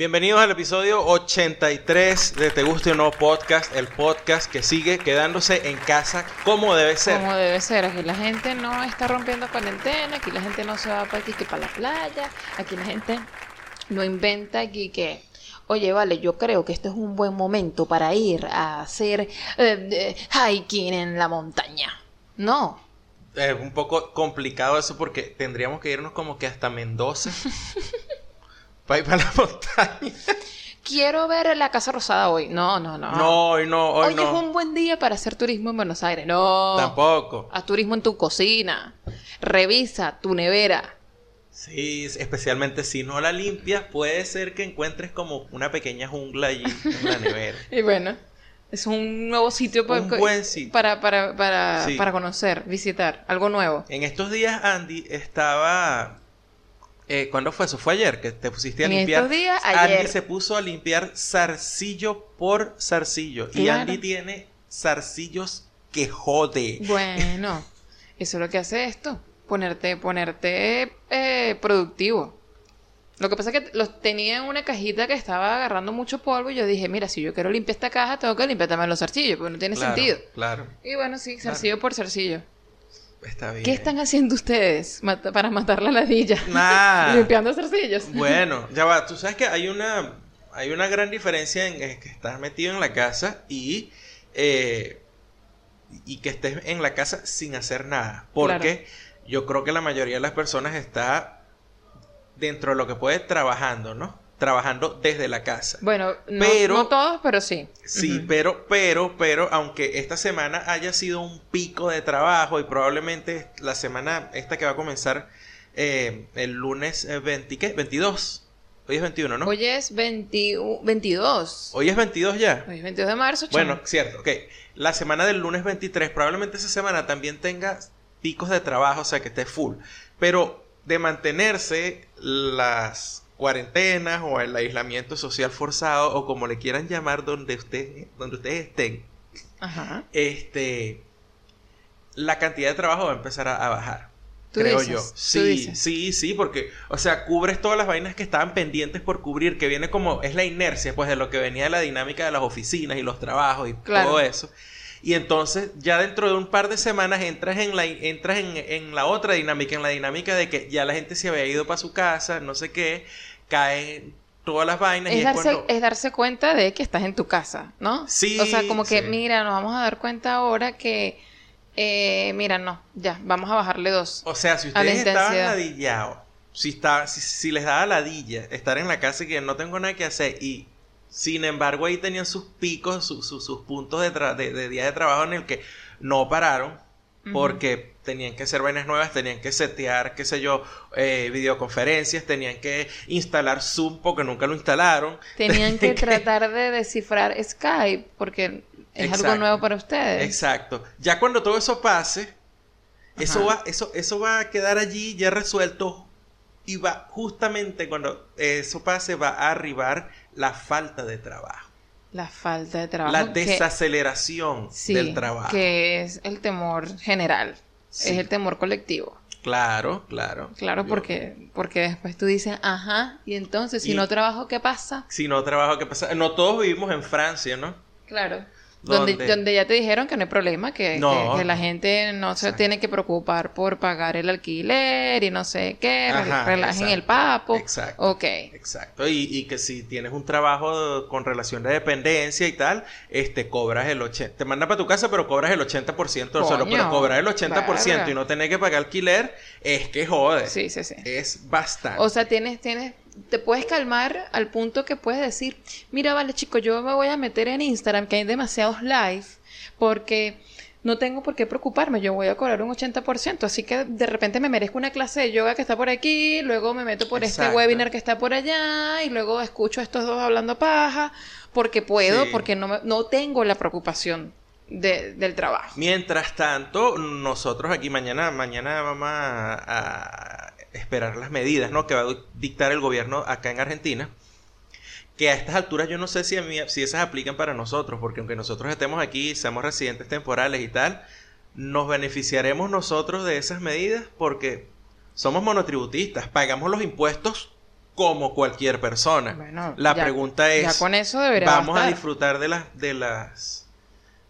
Bienvenidos al episodio 83 de Te Guste o No Podcast, el podcast que sigue quedándose en casa como debe ser. Como debe ser, aquí la gente no está rompiendo cuarentena, aquí la gente no se va para aquí que para la playa, aquí la gente no inventa aquí que, oye, vale, yo creo que este es un buen momento para ir a hacer eh, hiking en la montaña. No. Es un poco complicado eso porque tendríamos que irnos como que hasta Mendoza. para ir para la montaña. Quiero ver la Casa Rosada hoy. No, no, no. No, hoy no, hoy, Hoy no. es un buen día para hacer turismo en Buenos Aires. No. Tampoco. Haz turismo en tu cocina. Revisa tu nevera. Sí, especialmente si no la limpias, puede ser que encuentres como una pequeña jungla allí en la nevera. Y bueno, es un nuevo sitio para, Un buen sitio. para, para, para, Sí. para conocer, visitar, algo nuevo. En estos días, Andy estaba. Eh, ¿Cuándo fue eso? Fue ayer que te pusiste a En limpiar. estos días, Andy ayer. se puso a limpiar zarcillo por zarcillo. Y. Andy tiene zarcillos que jode. Bueno, eso es lo que hace esto, ponerte, ponerte eh, productivo. Lo que pasa es que los tenía en una cajita que estaba agarrando mucho polvo y yo dije, mira, si yo quiero limpiar esta caja, tengo que limpiar también los zarcillos, porque no tiene Claro, sentido. Claro, Y bueno, sí, zarcillo por zarcillo. Está bien. ¿Qué están haciendo ustedes mata- para matar la ladilla? Nah. Limpiando zarcillos. Bueno, ya va. Tú sabes que hay una, hay una gran diferencia en que estás metido en la casa y, eh, y que estés en la casa sin hacer nada. Porque yo creo que la mayoría de las personas está dentro de lo que puede trabajando, ¿no? Trabajando desde la casa. Bueno, no, Pero- no todos, pero sí. Sí, pero, pero, pero, aunque esta semana haya sido un pico de trabajo y probablemente la semana esta que va a comenzar eh, el lunes eh, 20, ¿qué? 22. Hoy es 21, ¿no? Hoy es 21 22. Hoy es 22 ya. Hoy es 22 de marzo. Bueno, chamo. cierto, ok. La semana del lunes 23, probablemente esa semana también tenga picos de trabajo, o sea que esté full. Pero de mantenerse las cuarentenas o el aislamiento social forzado o como le quieran llamar donde, usted, donde ustedes estén, Ajá. este, la cantidad de trabajo va a empezar a, a bajar. Tú creo dices, yo. tú Sí, dices. sí, sí, porque, o sea, cubres todas las vainas que estaban pendientes por cubrir, que viene como, es la inercia, pues, de lo que venía de la dinámica de las oficinas y los trabajos y Claro. todo eso. Y entonces, ya dentro de un par de semanas entras en la, entras en, en la otra dinámica, en la dinámica de que ya la gente se había ido para su casa, no sé qué, caen todas las vainas y Es es darse, cuando- es darse cuenta de que estás en tu casa, ¿no? Sí, O sea, como que, sí. mira, nos vamos a dar cuenta ahora que, eh, mira, no, ya, vamos a bajarle dos. O sea, si ustedes estaban ladillados, si, está, si, si les daba ladilla estar en la casa y que no tengo nada que hacer y sin embargo ahí tenían sus picos, su- su- sus puntos de, tra- de, de día de trabajo en el que no pararon porque tenían que hacer vainas nuevas, tenían que setear, qué sé yo, eh, videoconferencias, tenían que instalar Zoom porque nunca lo instalaron. Tenían que tratar de descifrar Skype porque es algo nuevo para ustedes. Exacto. Ya cuando todo eso pase, eso va, eso, eso va a quedar allí ya resuelto. Y va, justamente cuando eso pase, va a arribar la falta de trabajo. La falta de trabajo. La que- desaceleración sí, del trabajo. que es el temor general, Sí. es el temor colectivo. Claro, claro. Claro, porque, porque después tú dices, ajá, y entonces si Y- no trabajo, ¿qué pasa? Si no trabajo, ¿qué pasa? No todos vivimos en Francia, ¿no? Claro. Donde, donde ya te dijeron que no hay problema, que, No. que- que la gente no se Exacto. tiene que preocupar por pagar el alquiler y no sé qué, Ajá, relajen exacto. el papo. Exacto. Ok. Exacto. Y, y que si tienes un trabajo con relación de dependencia y tal, este, cobras el 80%. Te mandan para tu casa, pero cobras el 80% del. Coño, Pero cobrar el 80% verga. y no tener que pagar alquiler es que jode. Sí, sí, sí. Es bastante. O sea, tienes, tienes, te puedes calmar al punto que puedes decir, mira, vale, chico, yo me voy a meter en Instagram, que hay demasiados live, porque no tengo por qué preocuparme, yo voy a cobrar un 80%, así que de repente me merezco una clase de yoga que está por aquí, luego me meto por Exacto. este webinar que está por allá, y luego escucho a estos dos hablando paja, porque puedo, Sí. porque no, no tengo la preocupación de- del trabajo. Mientras tanto, nosotros aquí mañana, mañana vamos a, a esperar las medidas, ¿no? Que va a dictar el gobierno acá en Argentina. Que a estas alturas yo no sé si, a mí- si esas aplican para nosotros, porque aunque nosotros estemos aquí, seamos residentes temporales y tal, nos beneficiaremos nosotros de esas medidas porque somos monotributistas, pagamos los impuestos como cualquier persona. Bueno, la ya- pregunta es, Ya con eso debería vamos a disfrutar de las de las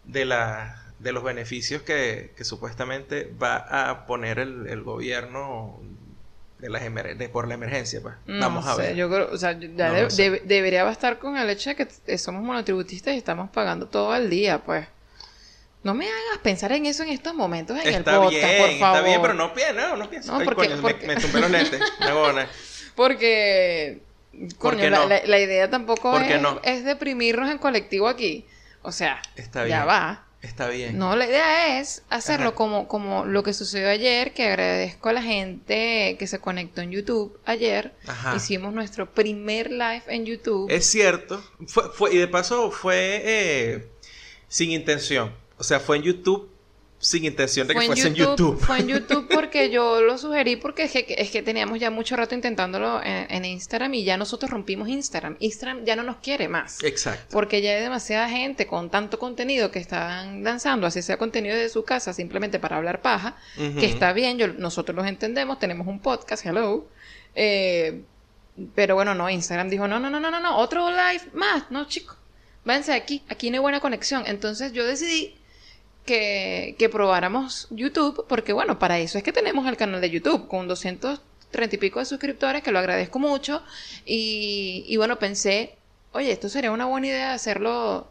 de las de los beneficios que, que supuestamente va a poner el, el gobierno de las emer- de- por la emergencia, pues. No vamos a sé, ver. Yo creo, o sea, ya No de- lo sé. debe- debería bastar con el hecho de que somos monotributistas y estamos pagando todo al día, pues. No me hagas pensar en eso en estos momentos en Está el podcast, bien, por favor. está bien, pero no piensa, no, no piensa. No, Ay, porque- coño, me- porque- me, tumbé los lentes. Me. Porque, ¿Por coño, qué la, no? la- la idea tampoco ¿Por qué es, es deprimirnos en colectivo aquí. O sea, Está ya bien. va. Está bien. No, la idea es hacerlo Ajá. como, como lo que sucedió ayer, que agradezco a la gente que se conectó en YouTube ayer. Ajá. Hicimos nuestro primer live en YouTube. Es cierto. Fue, fue- y de paso fue eh, sin intención. O sea, fue en YouTube sin intención de que fuese en YouTube. Fue en YouTube porque yo lo sugerí porque es que, es que teníamos ya mucho rato intentándolo en, en Instagram y ya nosotros rompimos Instagram. Instagram ya no nos quiere más. Exacto. Porque ya hay demasiada gente con tanto contenido que están lanzando, así sea contenido de su casa, simplemente para hablar paja, que está bien, yo, nosotros los entendemos, tenemos un podcast, hello. Eh, pero bueno, no, Instagram dijo, no, no, no, no, no, no, otro live más, no, chicos, váyanse aquí, aquí no hay buena conexión. Entonces yo decidí que, que probáramos YouTube, porque bueno, para eso es que tenemos el canal de YouTube, con 230 y pico de suscriptores, que lo agradezco mucho. Y, y bueno, pensé, oye, esto sería una buena idea hacerlo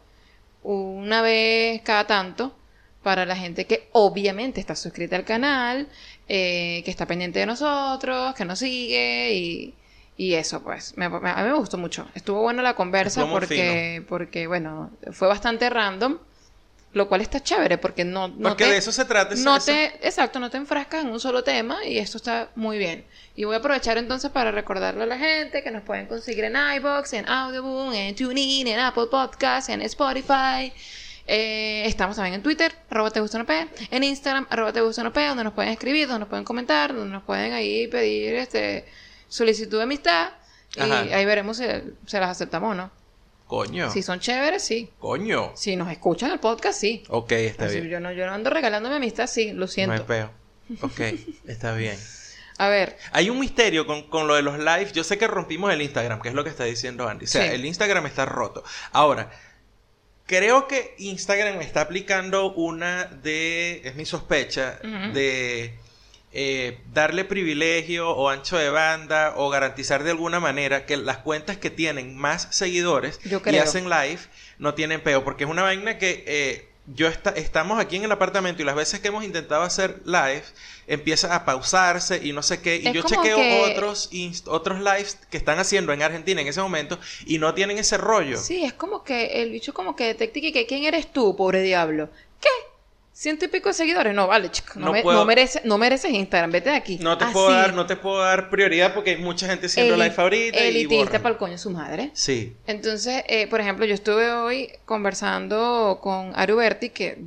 una vez cada tanto para la gente que obviamente está suscrita al canal, eh, que está pendiente de nosotros, que nos sigue y, y eso pues. Me- me- a mí me gustó mucho. Estuvo buena la conversa porque, porque, bueno, fue bastante random, lo cual está chévere porque no, no Porque te- de eso se trata. no eso- te, exacto, no te enfrascas en un solo tema y esto está muy bien. Y voy a aprovechar entonces para recordarle a la gente que nos pueden conseguir en iBox, en Audioboom, en TuneIn, en Apple Podcasts, en Spotify. Eh, estamos también en Twitter, arroba te gusta P, en Instagram, arroba te gusta P, donde nos pueden escribir, donde nos pueden comentar, donde nos pueden ahí pedir este solicitud de amistad. Y Ajá. ahí veremos si se las aceptamos o no. Coño. Si son chéveres, sí. Coño. Si nos escuchan el podcast, sí. Ok, está Así, bien. yo, no, yo no ando regalándome amistad, sí, lo No siento. hay peo. Ok, está bien. A ver, Hay un misterio con, con lo de los lives. Yo sé que rompimos el Instagram, que es lo que está diciendo Andy. O sea, Sí. el Instagram está roto. Ahora, creo que Instagram está aplicando una de, es mi sospecha, de eh, darle privilegio o ancho de banda o garantizar de alguna manera que las cuentas que tienen más seguidores Yo y hacen live no tienen peo. Porque es una vaina que eh, yo está, estamos aquí en el apartamento y las veces que hemos intentado hacer live empieza a pausarse y no sé qué. Y Es yo chequeo que- otros, otros lives que están haciendo en Argentina en ese momento y no tienen ese rollo. sí, es como que el bicho como que detecta y que ¿quién eres tú, pobre diablo? Ciento y pico de seguidores. No, vale, chico. No, No me- puedo- no merece- no mereces Instagram, vete de aquí. No te Así, puedo dar, no te puedo dar prioridad porque hay mucha gente haciendo eli- live ahorita y Elitista para el coño su madre. Sí. Entonces, eh, por ejemplo, yo estuve hoy conversando con Aru Berti, que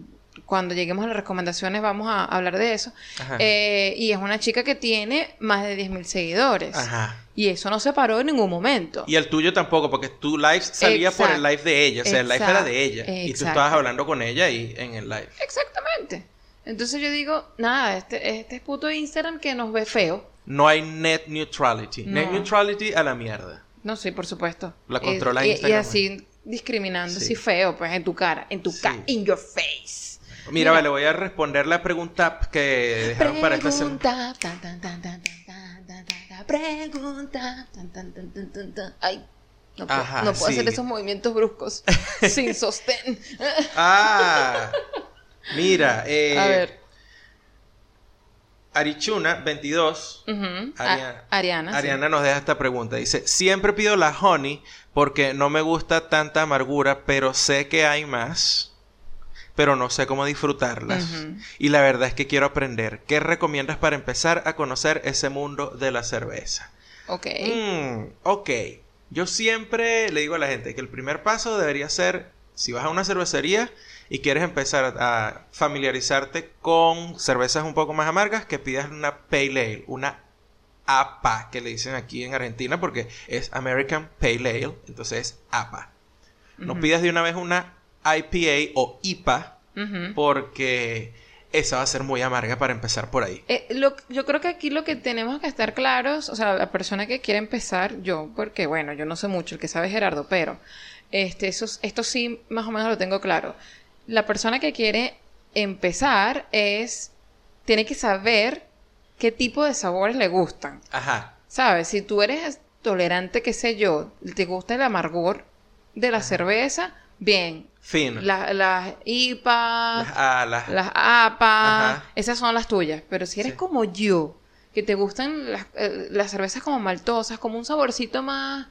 cuando lleguemos a las recomendaciones vamos a hablar de eso. Ajá. Eh, y es una chica que tiene más de 10.000 seguidores. Ajá. Y eso no se paró en ningún momento. Y el tuyo tampoco, porque tu live salía por el live de ella, o sea, el live era de ella. Y tú estabas hablando con ella y en el live. Exactamente. Entonces yo digo, nada, este, este es puto Instagram que nos ve feo. No hay net neutrality. Net neutrality a la mierda. No, sí, por supuesto. La Y- controla y, Instagram. Y así discriminando, Sí. así feo, pues en tu cara, en tu Sí. cara, in your face. Mira, vale, voy a responder la pregunta que dejaron para esta semana. Tan, tan, tan, tan, tan, tan, tan, tan, tan, pregunta, tan, tan, tan, tan, tan, tan. Ay, no puedo, Ajá, no puedo sí. hacer esos movimientos bruscos sin sostén. Ah, mira, eh, A ver. Arichuna 22 ujú, Ariana, Ariana. sí. Ariana nos deja esta pregunta. Dice, siempre pido la honey porque no me gusta tanta amargura, pero sé que hay más, pero no sé cómo disfrutarlas. Y la verdad es que quiero aprender. ¿Qué recomiendas para empezar a conocer ese mundo de la cerveza? Ok. Mm, ok. Yo siempre le digo a la gente que el primer paso debería ser, si vas a una cervecería y quieres empezar a familiarizarte con cervezas un poco más amargas, que pidas una Pale Ale, una APA, que le dicen aquí en Argentina porque es American Pale Ale, entonces es APA. No Ujú. pidas de una vez una IPA o IPA porque esa va a ser muy amarga para empezar por ahí. Eh, lo- yo creo que aquí lo que tenemos que estar claros, o sea, la persona que quiere empezar, yo, porque bueno, yo no sé mucho, el que sabe es Gerardo, pero este, eso, esto sí más o menos lo tengo claro. La persona que quiere empezar es, tiene que saber qué tipo de sabores le gustan. Ajá. ¿Sabes? Si tú eres tolerante, qué sé yo, te gusta el amargor de la cerveza, bien. Fino. La- Las IPA, Las alas. las APA, Ajá. esas son las tuyas. Pero si eres Sí. como yo, que te gustan las, eh, las cervezas como maltosas, como un saborcito más,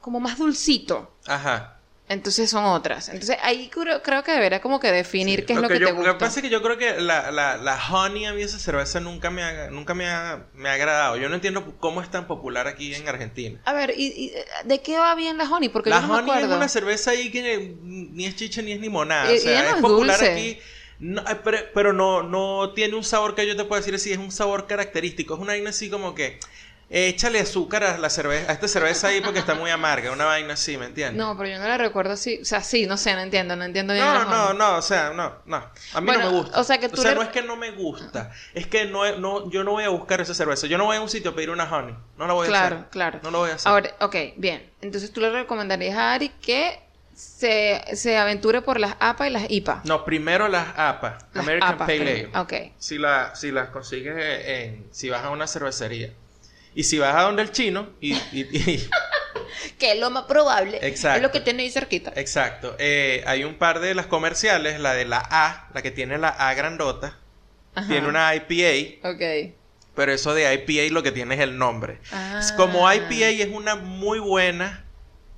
como más dulcito, Ajá. Entonces son otras. Entonces ahí creo, creo que debería como que definir qué es lo que, yo, te gusta. Lo que pasa es que yo creo que la, la, la honey, a mí esa cerveza nunca me ha, nunca me ha, me ha agradado. Yo no entiendo cómo es tan popular aquí en Argentina. A ver, ¿y, y, eh, de qué va bien la honey? Porque la yo no me honey es una cerveza ahí que ni es chicha ni es limonada. Y- o sea, no es es popular dulce. aquí. No, ay, pero, pero no, no tiene un sabor que yo te pueda decir así, es un sabor característico. Es una vaina así como que eh, échale azúcar a la cerveza, a esta cerveza ahí porque está muy amarga, una vaina así, ¿me entiendes? No, pero yo no la recuerdo así. O sea, sí, no sé, no entiendo, no entiendo bien No, no, no, o sea, no, no. A mí Bueno, no me gusta. o sea que tú le- no es que no me gusta, es que no, no, yo no voy a buscar esa cerveza. Yo no voy a un sitio a pedir una honey. No la voy a Claro, hacer. claro. No lo voy a hacer. Ahora, ok, bien. Entonces tú le recomendarías a Ari que se, se aventure por las APA y las IPA. No, primero las APA, Las American APA, Pale. Ale. Ok. Si, la, si las consigues en, si vas a una cervecería. Y si vas a donde el chino, y, y- y- Que es lo más probable. Exacto. Es lo que tiene ahí cerquita. exacto, eh, hay un par de las comerciales, la de la A, la que tiene la A grandota, Ajá. tiene una IPA, Ok. pero eso de IPA lo que tiene es el nombre. Ah. Como IPA es una muy buena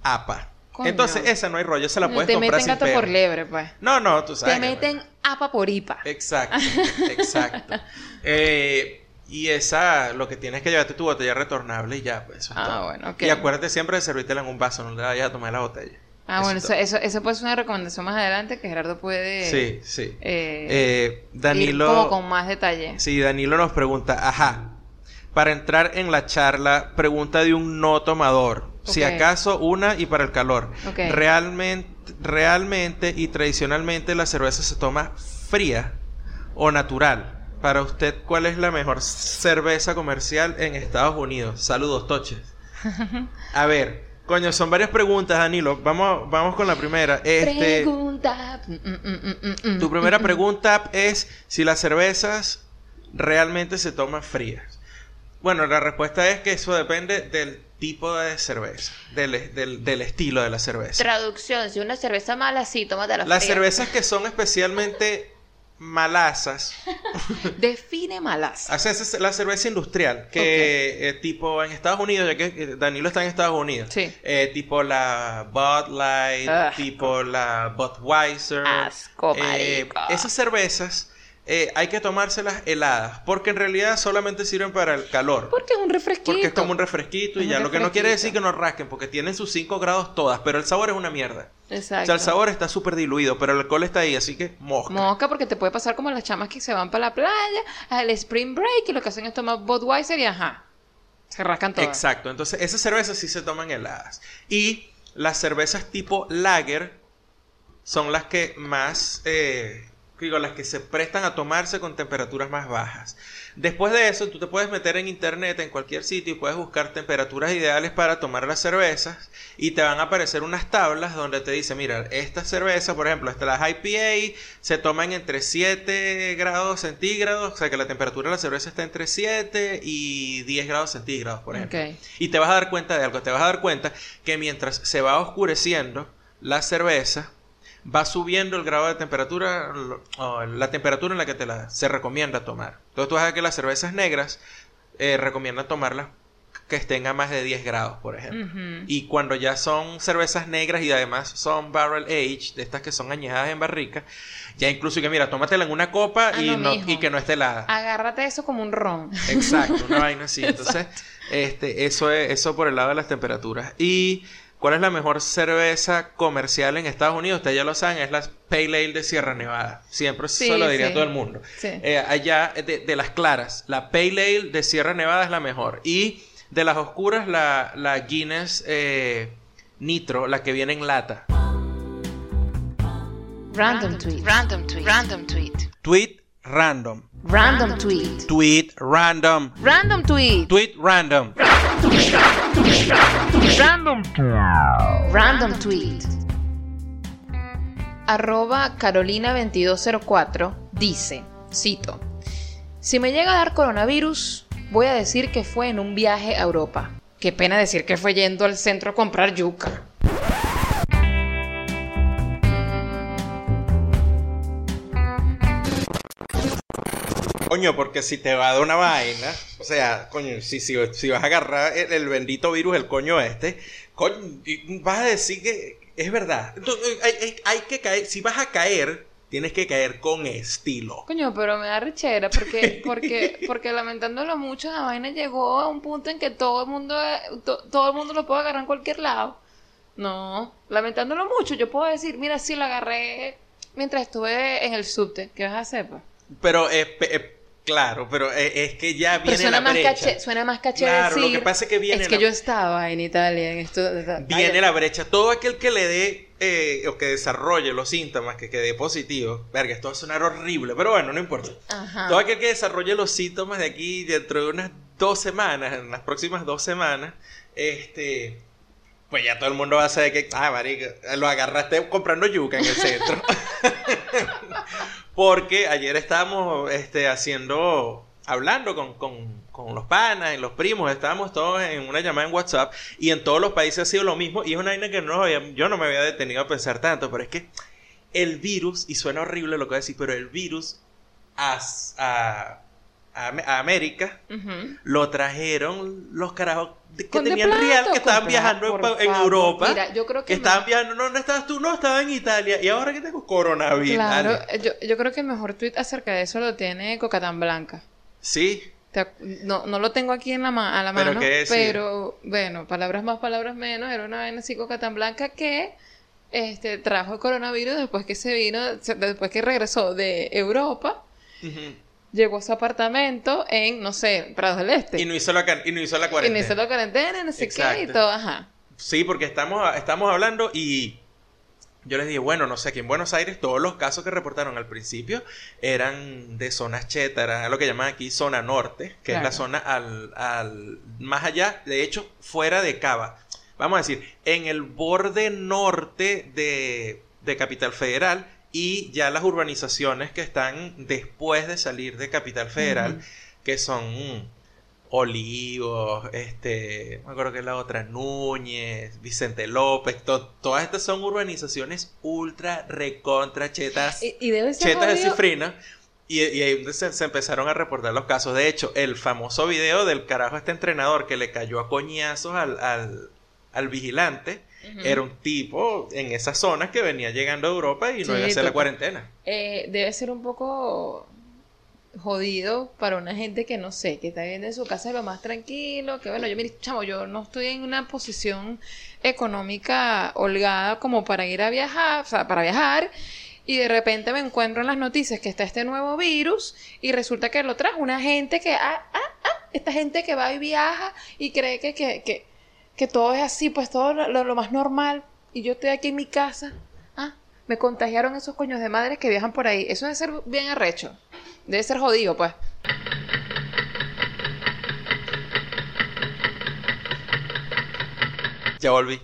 APA. Coño. Entonces, esa no hay rollo, se la puedes te comprar meten sin gato peo. por liebre, pues. No, no, tú sabes. Te meten APA por IPA. Exacto, exacto. Eh, y esa, lo que tienes que llevarte tu botella retornable y ya, pues eso es Ah, bueno, ok. Y acuérdate siempre de servírtela en un vaso, no le vayas a tomar la botella. Ah, Eso bueno, es eso, eso, eso puede ser una recomendación más adelante que Gerardo puede Sí, sí. eh, Eh, Danilo. ir como con más detalle. Sí, Danilo nos pregunta, ajá, para entrar en la charla, pregunta de un no tomador. Si acaso una y para el calor. Realmente, realmente y tradicionalmente la cerveza se toma fría o natural. Para usted, ¿cuál es la mejor cerveza comercial en Estados Unidos? Saludos, toches. A ver, coño, son varias preguntas, Danilo. Vamos, vamos con la primera. Este, Pregunta. Tu primera pregunta es si las cervezas realmente se toman frías. Bueno, la respuesta es que eso depende del tipo de cerveza, del, del- del estilo de la cerveza. Traducción, si una cerveza mala, sí, tómatela Las fría. cervezas que son especialmente malazas, Define malas. hace esa- la cerveza industrial, que eh, tipo en Estados Unidos, ya que eh, Danilo está en Estados Unidos, Sí. eh, tipo la Bud Light, Ugh. tipo la Budweiser, Asco, eh, esas cervezas eh, hay que tomárselas heladas, porque en realidad solamente sirven para el calor. Porque es un refresquito. Porque es como un refresquito y Es ya. Lo que no quiere decir que no rasquen, porque tienen sus 5 grados todas, pero el sabor es una mierda. Exacto. O sea, el sabor está súper diluido, pero el alcohol está ahí, así que mosca. Mosca, porque te puede pasar como las chamas que se van para la playa, al spring break, y lo que hacen es tomar Budweiser y ajá. Se rascan todas. Exacto, entonces esas cervezas sí se toman heladas. Y las cervezas tipo lager son las que más, eh, digo, las que se prestan a tomarse con temperaturas más bajas. Después de eso, tú te puedes meter en internet, en cualquier sitio, y puedes buscar temperaturas ideales para tomar las cervezas, y te van a aparecer unas tablas donde te dice, mira, esta cerveza, por ejemplo, hasta las IPA, se toman entre 7 grados centígrados, o sea que la temperatura de la cerveza está entre 7 y 10 grados centígrados, por ejemplo. Y te vas a dar cuenta de algo, te vas a dar cuenta que mientras se va oscureciendo la cerveza, va subiendo el grado de temperatura, la temperatura en la que te la, se recomienda tomar. Entonces tú vas a ver que las cervezas negras eh, recomiendan tomarlas que estén a más de 10 grados, por ejemplo. Y cuando ya son cervezas negras y además son barrel aged, de estas que son añejadas en barrica, ya incluso que mira, tómatela en una copa Ah, y, no, y que no esté helada. Agárrate eso como un ron. Exacto, una vaina así. Entonces, este, eso es, eso por el lado de las temperaturas. Y ¿cuál es la mejor cerveza comercial en Estados Unidos? Ustedes ya lo saben, es la Pale Ale de Sierra Nevada. Siempre Sí, eso lo diría sí. todo el mundo. Sí. Eh, allá, de, de las claras, la Pale Ale de Sierra Nevada es la mejor. Y de las oscuras, la, la Guinness eh, Nitro, la que viene en lata. Random tweet. Random tweet. Random tweet. Tweet random. Random tweet. Tweet random. Random tweet. Tweet random. Random. Tweet. Arroba Carolina2204 dice, cito, si me llega a dar coronavirus, voy a decir que fue en un viaje a Europa. Qué pena decir que fue yendo al centro a comprar yuca. Coño, porque si te va a dar una vaina, o sea, coño, si, si, si vas a agarrar el, el bendito virus, el coño este, coño, vas a decir que es verdad. Entonces, hay, hay- hay que caer, si vas a caer, tienes que caer con estilo. Coño, pero me da rechera porque, porque, porque lamentándolo mucho, la vaina llegó a un punto en que todo el mundo, to- todo el mundo lo puede agarrar en cualquier lado. No, lamentándolo mucho, yo puedo decir, mira, sí, lo agarré mientras estuve en el subte. ¿Qué vas a hacer, pues? Pero, eh, eh, claro, pero eh, es que ya Pero viene suena la más, brecha. caché, suena más caché Claro, lo decir, que pasa es que viene Es que la- yo estaba en Italia en esto. Viene la brecha. Todo aquel que le dé eh, o que desarrolle los síntomas, que quede positivo. Verga, esto va a sonar horrible, pero bueno, no importa. Ajá. Todo aquel que desarrolle los síntomas de aquí dentro de unas dos semanas, en las próximas dos semanas, este. Pues ya todo el mundo va a saber que, ah, marica, lo agarraste comprando yuca en el centro. Porque ayer estábamos este, haciendo, hablando con, con, con los panas y los primos, estábamos todos en una llamada en WhatsApp y en todos los países ha sido lo mismo y es una vaina que no había- yo no me había detenido a pensar tanto, pero es que el virus, y suena horrible lo que voy a decir, pero el virus a, a, a Am- a América lo trajeron los carajos de- que Con tenían plato, real, que estaban viajando en. Europa. Mira, yo creo que que me- estaban viajando, no, ¿dónde estabas tú? No, estaba en Italia. Y ahora que tengo coronavirus. Claro, eh, yo, yo creo que el mejor tweet acerca de eso lo tiene Cocatán Blanca. Sí, No, no lo tengo aquí en la ma- a la ¿Pero mano, pero bueno, palabras más, palabras menos, era una vaina así coca tan blanca que este, trajo el coronavirus después que se vino, después que regresó de Europa. Llegó a su apartamento en, no sé, Prados del Este. y no hizo la, y no hizo la Y cuarentena. no hizo la cuarentena, no sé qué, y Exacto. todo, ajá. Sí, porque estamos, estamos hablando y yo les dije, bueno, no sé, aquí en Buenos Aires todos los casos que reportaron al principio eran de zonas chetas, era lo que llaman aquí zona norte, que es la zona al, al más allá, de hecho, fuera de Cava. Vamos a decir, en el borde norte de, de Capital Federal y ya las urbanizaciones que están después de salir de Capital Federal, que son Olivos, este, me acuerdo que es la otra, Núñez, Vicente López, to- todas estas son urbanizaciones ultra recontra chetas, Y, y debe ser chetas de cifrina. Y, y ahí se, se empezaron a reportar los casos. De hecho, el famoso video del carajo este entrenador que le cayó a coñazos al, al, al vigilante Era un tipo en esas zonas que venía llegando a Europa y no Sí, iba a hacer la cuarentena. Eh, debe ser un poco jodido para una gente que no sé, que está viviendo en su casa lo más tranquilo, que bueno, yo mire, chamo, yo no estoy en una posición económica holgada como para ir a viajar, o sea, para viajar, y de repente me encuentro en las noticias que está este nuevo virus y resulta que lo trajo una gente que, ah, ah, ah, esta gente que va y viaja y cree que, que, que, que todo es así, pues todo lo, más normal, y yo estoy aquí en mi casa, ah, me contagiaron esos coños de madres que viajan por ahí. Eso debe ser bien arrecho. Debe ser jodido, pues. Ya volví.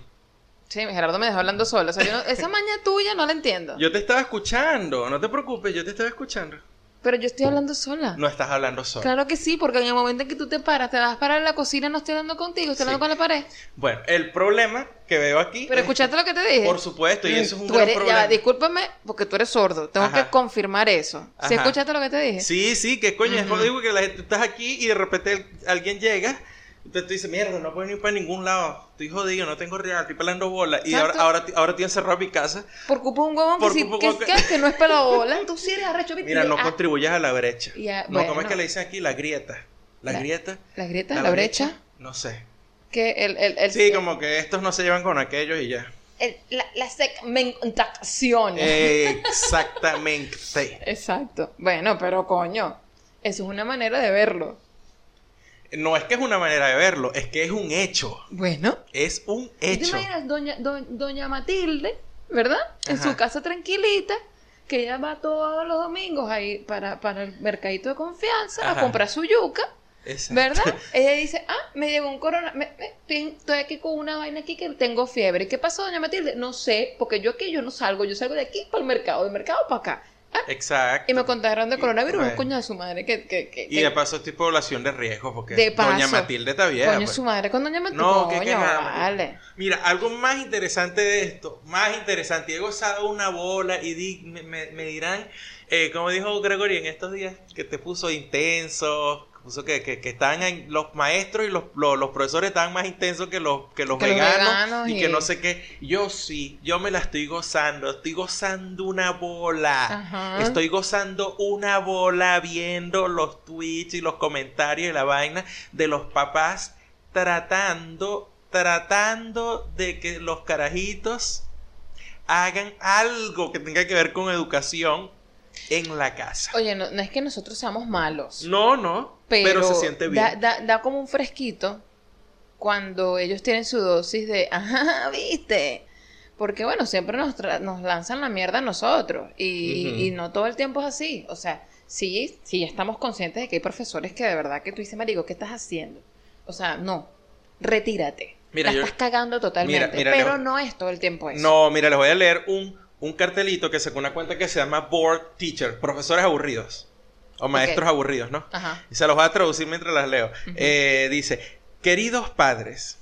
Sí, Gerardo me dejó hablando solo. O sea, yo no- esa maña tuya no la entiendo. Yo te estaba escuchando, no te preocupes, yo te estaba escuchando. Pero yo estoy hablando sola. No estás hablando solo. Claro que sí, porque en el momento en que tú te paras, te vas a parar en la cocina, no estoy hablando contigo, estoy hablando Sí. con la pared. Bueno, el problema que veo aquí. Pero es- escuchaste lo que te dije. Por supuesto, y eso es un Tú gran eres- ya problema. va, discúlpame, porque tú eres sordo. Tengo Ajá. que confirmar eso. ¿Sí Ajá. escuchaste lo que te dije? Sí, sí, que coño, es Ujú. jodido que la gente estás aquí y de repente alguien llega. Entonces tú dices, mierda, no puedo ir para ningún lado. Estoy jodido, no tengo real, estoy pelando bola. Y ahora, ahora, ahora estoy encerrado en mi casa. Por culpa de un huevón que, sí- que, que, que no es pelabola. Tú sí eres arrecho. Mira, no Ah, contribuyas a la brecha. Ya, no, ¿cómo es bueno. que le dicen aquí? La grieta. La, La- grieta. ¿La grieta? ¿La, brecha? No sé. Que el, el, el- Sí, como que estos no se llevan con aquellos y ya. el- la, la segmentación. Exactamente. Exacto. Bueno, pero coño, eso es una manera de verlo. No es que es una manera de verlo, es que es un hecho. Bueno. Es un ¿Tú ¿Te hecho. imaginas doña, do- doña Matilde, verdad? En Ajá. su casa tranquilita, que ella va todos los domingos ahí para, para el mercadito de confianza a comprar su yuca. Exacto. ¿Verdad? Ella dice, ah, me llegó un corona, me- me- estoy, estoy aquí con una vaina aquí que tengo fiebre. ¿Qué pasó, doña Matilde? No sé, porque yo aquí yo no salgo, yo salgo de aquí para el mercado, del mercado para acá. Exacto. y me contagiaron de coronavirus, un coño de su madre que... que, que- Y que- de paso estoy población de riesgo porque De Doña paso. Matilde está vieja. coño pues. su madre con doña Matilde. No, coño, quejada, vale. Mira, algo más interesante de esto, más interesante, he gozado una bola y di- me, me- me dirán, eh, como dijo Gregory en estos días, que te puso intenso, puso que, que, que estaban en- los maestros y los, los, los profesores estaban más intensos que los, que los Que los veganos, veganos y, y- que no sé qué. Yo sí, yo me la estoy gozando, estoy gozando una bola. Ajá. Estoy gozando una bola viendo los tweets y los comentarios y la vaina de los papás tratando, tratando de que los carajitos hagan algo que tenga que ver con educación en la casa. Oye, no, no es que nosotros seamos malos. No, no, pero, pero, se siente bien. Da, da, da como un fresquito cuando ellos tienen su dosis de, ajá, viste. Porque bueno, siempre nos, tra- nos lanzan la mierda a nosotros y, y no todo el tiempo es así. O sea, sí, sí estamos conscientes de que hay profesores que de verdad que tú dices, Marico, ¿qué estás haciendo? O sea, no, retírate. Mira, la yo- estás cagando totalmente. Mira, mira, pero no es todo el tiempo eso. No, mira, les voy a leer un, un cartelito que sacó una cuenta que se llama Board Teacher, profesores aburridos. O maestros aburridos, ¿no? Ajá. Y se los voy a traducir mientras las leo. Eh, dice, queridos padres,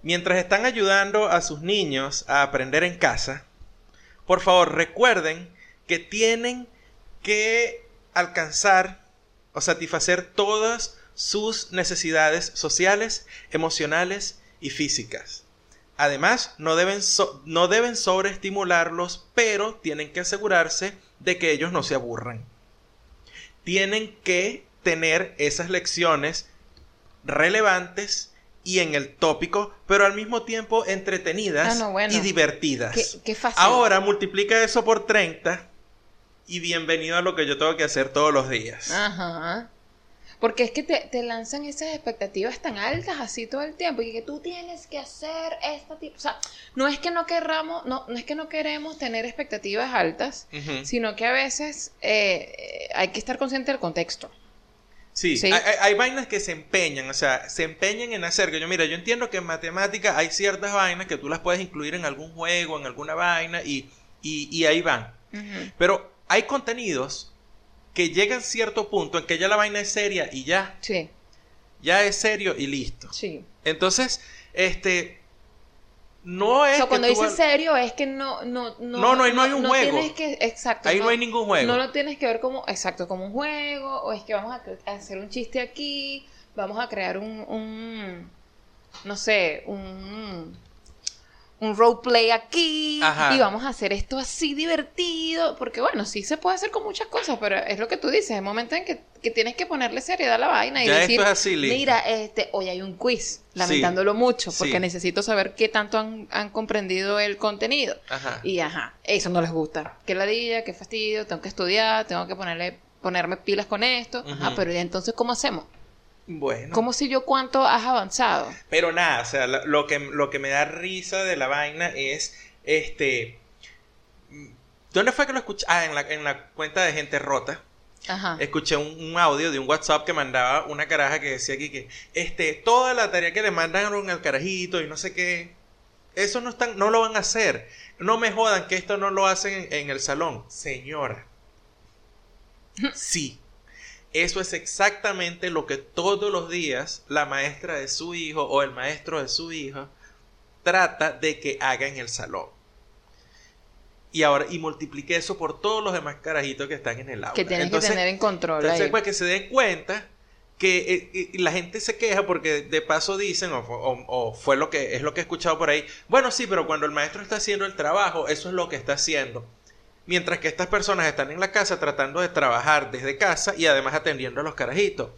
mientras están ayudando a sus niños a aprender en casa, por favor recuerden que tienen que alcanzar o satisfacer todas sus necesidades sociales, emocionales y físicas. Además, no deben, so- no deben sobreestimularlos, pero tienen que asegurarse de que ellos no se aburran tienen que tener esas lecciones relevantes y en el tópico, pero al mismo tiempo entretenidas Ah, no, bueno. y divertidas. Qué, qué fácil. Ahora multiplica eso por 30 y bienvenido a lo que yo tengo que hacer todos los días. Ajá. Porque es que te, te lanzan esas expectativas tan altas así todo el tiempo y que tú tienes que hacer esta tipo, o sea, no es que no querramos, no, no es que no queremos tener expectativas altas, Ujú. sino que a veces eh, hay que estar consciente del contexto. Sí, Sí. Hay, hay- hay vainas que se empeñan, o sea, se empeñan en hacer que yo, mira, yo entiendo que en matemática hay ciertas vainas que tú las puedes incluir en algún juego, en alguna vaina, y, y, y ahí van. Ujú. Pero hay contenidos que llegan a cierto punto en que ya la vaina es seria y ya, Sí, ya es serio y listo. sí. Entonces, este, no es O sea, cuando dices serio es que no, no, no, No, no, ahí no hay un juego. tienes que, exacto. ahí no, hay ningún juego. No lo tienes que ver como, exacto, como un juego, o es que vamos a hacer un chiste aquí, vamos a crear un, un no sé, un, un roleplay aquí, Ajá. y vamos a hacer esto así divertido, porque bueno, sí se puede hacer con muchas cosas, pero es lo que tú dices, el momento en que, que tienes que ponerle seriedad a la vaina y Ya decir, esto es así, listo. mira, este, hoy hay un quiz, lamentándolo mucho, porque Sí. necesito saber qué tanto han, han comprendido el contenido. Ajá. Y ajá, eso no les gusta. Qué ladilla, qué fastidio, tengo que estudiar, tengo que ponerle, ponerme pilas con esto. Ujú. pero ¿y entonces cómo hacemos? Bueno. ¿Cómo si yo cuánto has avanzado? Pero nada, o sea, lo, que, lo que me da risa de la vaina es, este, ¿dónde fue que lo escuché? Ah, en la, en la cuenta de gente rota. Ajá. Escuché un, un audio de un WhatsApp que mandaba una caraja que decía aquí que, este, toda la tarea que le mandaron al carajito y no sé qué, eso no están, no lo van a hacer. No me jodan que esto no lo hacen en, en el salón. Señora. Sí. Eso es exactamente lo que todos los días la maestra de su hijo o el maestro de su hijo trata de que haga en el salón. Y ahora, y multiplique eso por todos los demás carajitos que están en el aula. que tienes Entonces, que tener en control entonces, ahí. pues, que se den cuenta que eh, la gente se queja porque de paso dicen, o, o- o fue lo que es lo que he escuchado por ahí, bueno, sí, pero cuando el maestro está haciendo el trabajo, eso es lo que está haciendo. Mientras que estas personas están en la casa tratando de trabajar desde casa y además atendiendo a los carajitos.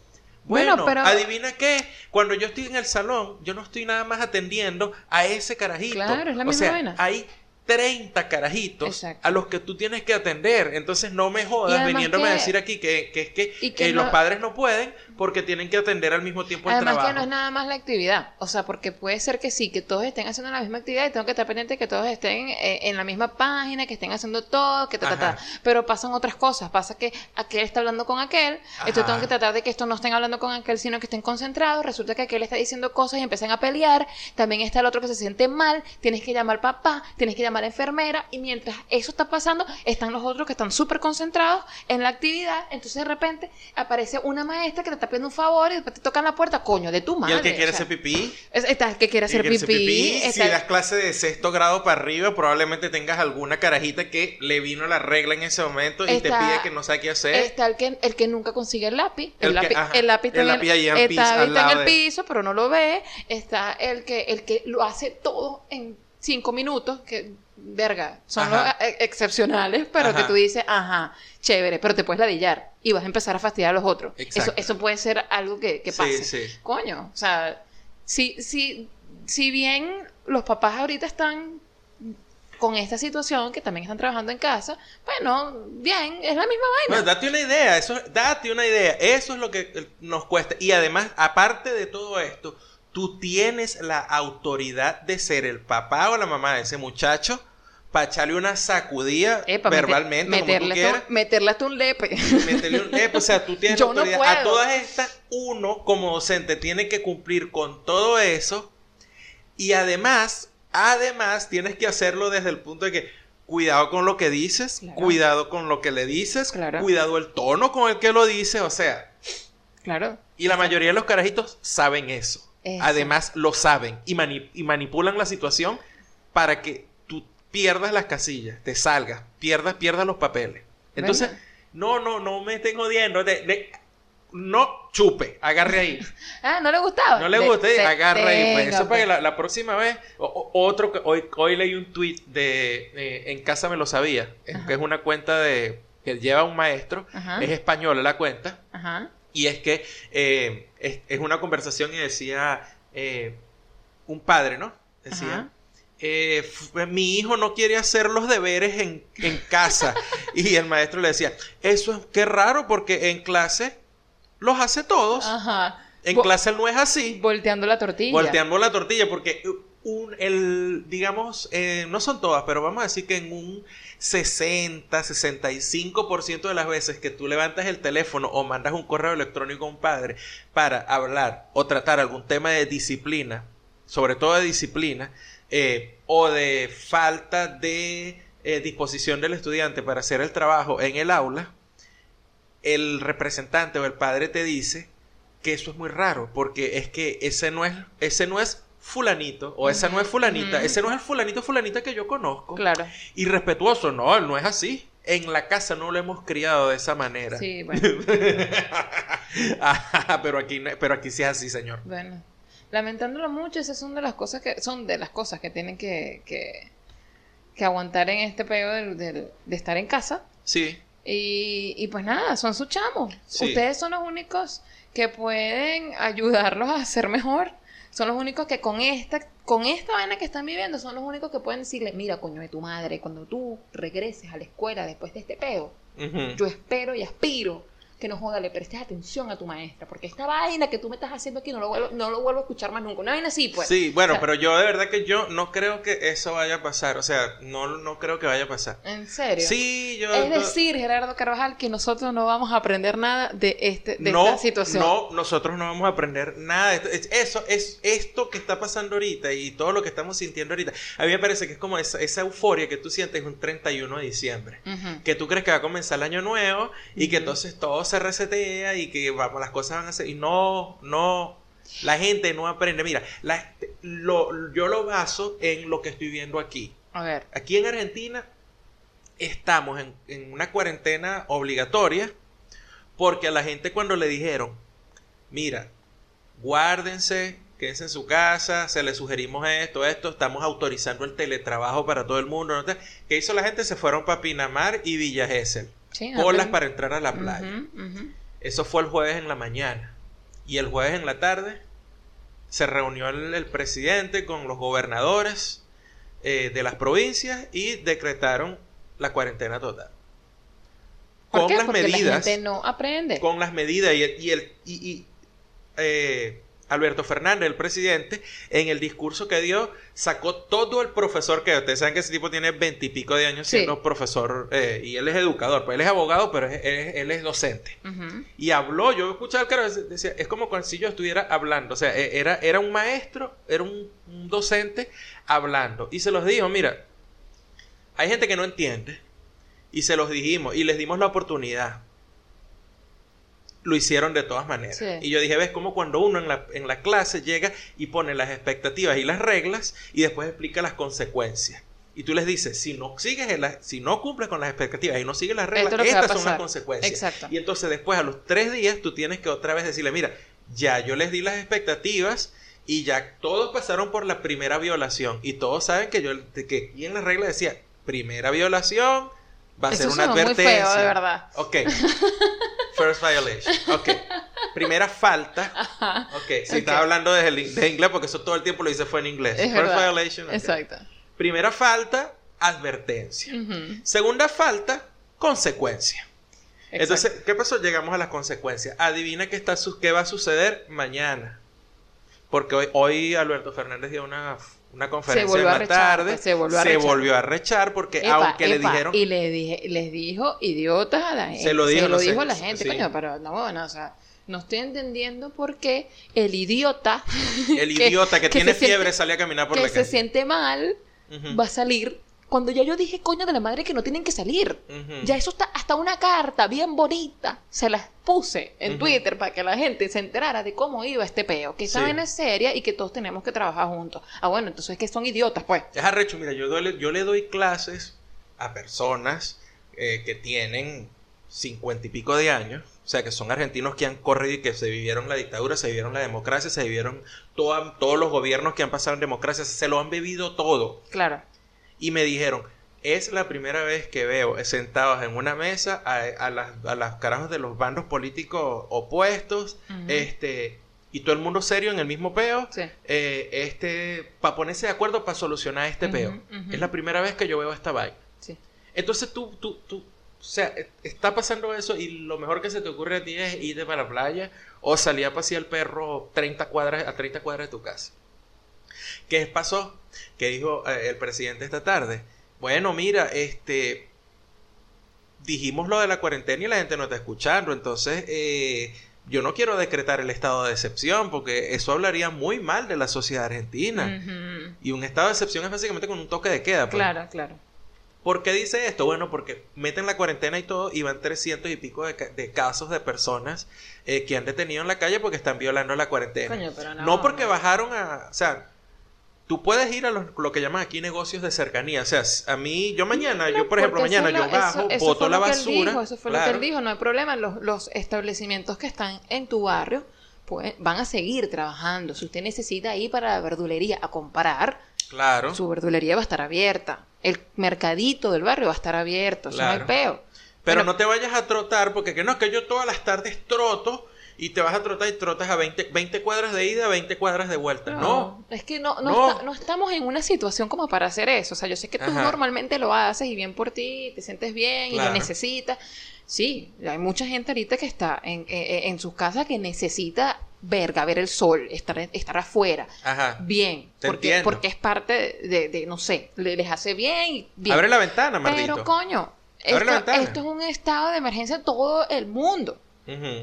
Bueno, Bueno, pero- adivina qué, cuando yo estoy en el salón, yo no estoy nada más atendiendo a ese carajito. Claro, es la o misma sea, vaina. hay 30 carajitos Exacto. a los que tú tienes que atender. Entonces no me jodas viniéndome a decir aquí que, que es que, y que eh, los padres no pueden porque tienen que atender al mismo tiempo el Además trabajo. que no es nada más la actividad, o sea, porque puede ser que sí, que todos estén haciendo la misma actividad y tengo que estar pendiente que todos estén eh, en la misma página, que estén haciendo todo, que ta, ta, ta. Pero pasan otras cosas, pasa que aquel está hablando con aquel, entonces tengo que tratar de que estos no estén hablando con aquel, sino que estén concentrados, resulta que aquel está diciendo cosas y empiezan a pelear, también está el otro que se siente mal, tienes que llamar papá, tienes que llamar a la enfermera. Y mientras eso está pasando, están los otros que están súper concentrados en la actividad, entonces de repente aparece una maestra que te está pidiendo un favor y después te tocan la puerta, coño, de tu y madre. el que quiere o sea, hacer pipí. es- Está el que quiere hacer pipí, Si está- das clase de sexto grado para arriba, probablemente tengas alguna carajita que le vino la regla en ese momento y te Está- pide que no sabe qué hacer. Está el que, el que nunca consigue el lápiz. El, El que- lápiz, ajá, el lápiz está el en lápiz en el está- piso, al está en el de- piso, pero no lo ve. Está el que, el que lo hace todo en cinco minutos, que, verga, son los eh, excepcionales, pero que tú dices, ajá, chévere, pero te puedes ladillar y vas a empezar a fastidiar a los otros. Eso, Exacto. eso puede ser algo que, que pase. sí. Coño, o sea, si, si, si bien los papás ahorita están con esta situación, que también están trabajando en casa, bueno, bien, es la misma vaina. Bueno, date una idea, eso, date una idea, eso es lo que eh, nos cuesta. Y además, aparte de todo esto, tú tienes la autoridad de ser el papá o la mamá de ese muchacho para echarle una sacudida Epa, mete- verbalmente, como meterle, meterle hasta un lepe. Meterle un- eh, pues, o sea, tú tienes Yo no autoridad. a puedo. todas estas, uno como docente tiene que cumplir con todo eso. Y además, además, tienes que hacerlo desde el punto de que cuidado con lo que dices, Claro. cuidado con lo que le dices, Claro. cuidado el tono con el que lo dices, o sea. claro. Y la mayoría de los carajitos saben eso. Eso. Además, lo saben y, mani- y manipulan la situación para que tú pierdas las casillas, te salgas, pierdas, pierdas los papeles. Entonces, no, no, no me estén odiando. de- de- no chupe, agarre ahí. Ah, ¿no le gustaba? No le De- de- agarre ahí. Pues. Eso para que pues. la, la próxima vez. o- o- otro que hoy, hoy leí un tweet de eh, En casa me lo sabía, que es una cuenta de que lleva un maestro, Ajá. es española la cuenta. Ajá. Y es que eh, es, es una conversación y decía eh, un padre, ¿no? Decía, eh, mi hijo no quiere hacer los deberes en, en casa. y el maestro le decía, eso es qué raro porque en clase los hace todos. Ajá. En clase no es así. Volteando la tortilla. Volteando la tortilla porque un, el, digamos, eh, no son todas, pero vamos a decir que en un 60, 65% de las veces que tú levantas el teléfono o mandas un correo electrónico a un padre para hablar o tratar algún tema de disciplina, sobre todo de disciplina, eh, o de falta de eh, disposición del estudiante para hacer el trabajo en el aula, el representante o el padre te dice que eso es muy raro, porque es que ese no es, ese no es fulanito, o esa no es fulanita, ese no es el fulanito fulanita que yo conozco. Claro. Y respetuoso, no, él no es así. En la casa no lo hemos criado de esa manera. Sí, bueno. Pero aquí no- pero aquí sí es así, señor. Bueno, lamentándolo mucho, esas son de las cosas que son de las cosas que tienen que, que, que aguantar en este del- de estar en casa. Sí. Y, y pues nada, son sus chamos. Sí. Ustedes son los únicos que pueden ayudarlos a ser mejor. Son los únicos que con esta, con esta vaina que están viviendo, son los únicos que pueden decirle, mira, coño de tu madre, cuando tú regreses a la escuela después de este peo, yo espero y aspiro que no joda, le prestes atención a tu maestra, porque esta vaina que tú me estás haciendo aquí no lo vuelvo, no lo vuelvo a escuchar más nunca. Una vaina así, pues. Sí, bueno, O sea, pero yo de verdad que yo no creo que eso vaya a pasar. O sea, no, no creo que vaya a pasar. En serio. Sí, yo. Es decir, Gerardo Carvajal, que nosotros no vamos a aprender nada de, este, de no, esta situación. no, nosotros no vamos a aprender nada de esto. Es- Eso es esto que está pasando ahorita y todo lo que estamos sintiendo ahorita. A mí me parece que es como esa, esa euforia que tú sientes un 31 de diciembre. Que tú crees que va a comenzar el año nuevo y que entonces todo se resetea y que vamos, las cosas van a ser. Y no, no. La gente no aprende. Mira, la- lo, yo lo baso en lo que estoy viendo aquí. A ver. Aquí en Argentina estamos en, en una cuarentena obligatoria porque a la gente cuando le dijeron, mira, guárdense, quédense en su casa, se les sugerimos esto, esto, estamos autorizando el teletrabajo para todo el mundo. ¿no? ¿Qué hizo la gente? Se fueron para Pinamar y Villa Gesell. Sí, Colas para entrar a la playa. Eso fue el jueves en la mañana. Y el jueves en la tarde se reunió el, el presidente con los gobernadores eh, de las provincias y decretaron la cuarentena total. ¿Por Con qué? las Porque medidas. la gente no aprende. Con las medidas y, el- y el. y- y, eh, Alberto Fernández, el presidente, en el discurso que dio, sacó todo el profesor que ustedes saben que ese tipo tiene veintipico de años Sí. siendo profesor eh, y él es educador, pues él es abogado, pero es- él es docente. Y habló, yo escuchaba el cara, decía, es como si yo estuviera hablando, o sea, e- era, era un maestro, era un, un docente hablando. Y se los dijo, mira, hay gente que no entiende, y se los dijimos, y les dimos la oportunidad. Lo hicieron de todas maneras. Sí. Y yo dije, ves, como cuando uno en la, en la clase llega y pone las expectativas y las reglas, y después explica las consecuencias. Y tú les dices, si no sigues, si no cumples con las expectativas y no sigues las reglas, es estas son las consecuencias. Exacto. Y entonces después a los tres días tú tienes que otra vez decirle, mira, ya yo les di las expectativas y ya todos pasaron por la primera violación y todos saben que yo que aquí en la regla decía primera violación va a Eso ser una sonó muy advertencia. feo, de verdad. Ok. First violation. Ok. Primera falta. Ajá. Ok. Si Ok. estaba hablando de, de inglés porque eso todo el tiempo lo dice fue en inglés. Es First verdad. violation. ok. Exacto. Primera falta, advertencia. Segunda falta, consecuencia. Exacto. Entonces, ¿qué pasó? Llegamos a las consecuencias. Adivina qué, está, su- qué va a suceder mañana. Porque hoy, hoy Alberto Fernández dio una, una conferencia en volvió a la rechar, tarde. pues, se volvió a rechar. volvió a rechar porque Epa, aunque le epa, dijeron... Y le dije, les dijo idiotas a la gente. Se lo dijo, no sé, dijo a la gente, sí. coño, pero no, bueno, o sea, no estoy entendiendo por qué el idiota. El idiota que, tiene se siente- fiebre sale a caminar por que la se calle. siente mal Ujú, va a salir. Cuando ya yo dije, coño de la madre, que no tienen que salir. Ya eso está, hasta una carta bien bonita, se las puse en. Twitter para que la gente se enterara de cómo iba este peo, que esta Sí. vaina es seria y que todos tenemos que trabajar juntos. Ah, bueno, entonces es que son idiotas, pues. Es arrecho, mira, yo, doy- yo le doy clases a personas eh, que tienen cincuenta y pico de años, o sea, que son argentinos que han corrido y que se vivieron la dictadura, se vivieron la democracia, se vivieron toda- todos los gobiernos que han pasado en democracia, se lo han bebido todo. Claro. Y me dijeron, es la primera vez que veo sentados en una mesa a, a las, a las carajos de los bandos políticos opuestos, este, y todo el mundo serio en el mismo peo, Sí. eh, este, para ponerse de acuerdo para solucionar este peo. Es la primera vez que yo veo esta vaina. Sí. Entonces tú, tú, tú, o sea, e- está pasando eso y lo mejor que se te ocurre a ti es irte para la playa o salir a pasear el perro 30 cuadras, a 30 cuadras de tu casa. ¿Qué pasó? Que dijo eh, el presidente esta tarde. Bueno, mira, este, dijimos lo de la cuarentena y la gente no está escuchando, entonces eh, yo no quiero decretar el estado de excepción porque eso hablaría muy mal de la sociedad argentina. Y un estado de excepción es básicamente con un toque de queda. pues. Claro, claro. ¿Por qué dice esto? Bueno, porque meten la cuarentena y todo y van 300 y pico de, ca- de casos de personas eh, que han detenido en la calle porque están violando la cuarentena. Coño, pero no, no, porque bajaron a... O sea, tú puedes ir a los- lo que llaman aquí negocios de cercanía. O sea, a mí, yo mañana, yo por ejemplo, mañana yo bajo, eso- eso boto la basura. dijo, eso fue lo que él dijo, no hay problema. Los, los establecimientos que están en tu barrio pues, van a seguir trabajando. Si usted necesita ir para la verdulería a comprar, Claro. su verdulería va a estar abierta. El mercadito del barrio va a estar abierto. Eso no hay peo. Pero Bueno, no te vayas a trotar, porque que no, es que yo todas las tardes troto y te vas a trotar y trotas a 20, 20 cuadras de ida, 20 cuadras de vuelta. No. Es que no, no, No. está- no estamos en una situación como para hacer eso. O sea, yo sé que tú Ajá. normalmente lo haces y bien por ti, te sientes bien y lo necesitas. Sí, hay mucha gente ahorita que está en, en, en sus casas que necesita verga, ver el sol, estar, estar afuera. Ajá. Bien, Te porque, entiendo. porque es parte de, de, no sé, le- les hace bien. y bien. Abre la ventana, Mardito. Pero coño, esto, esto es un estado de emergencia en todo el mundo.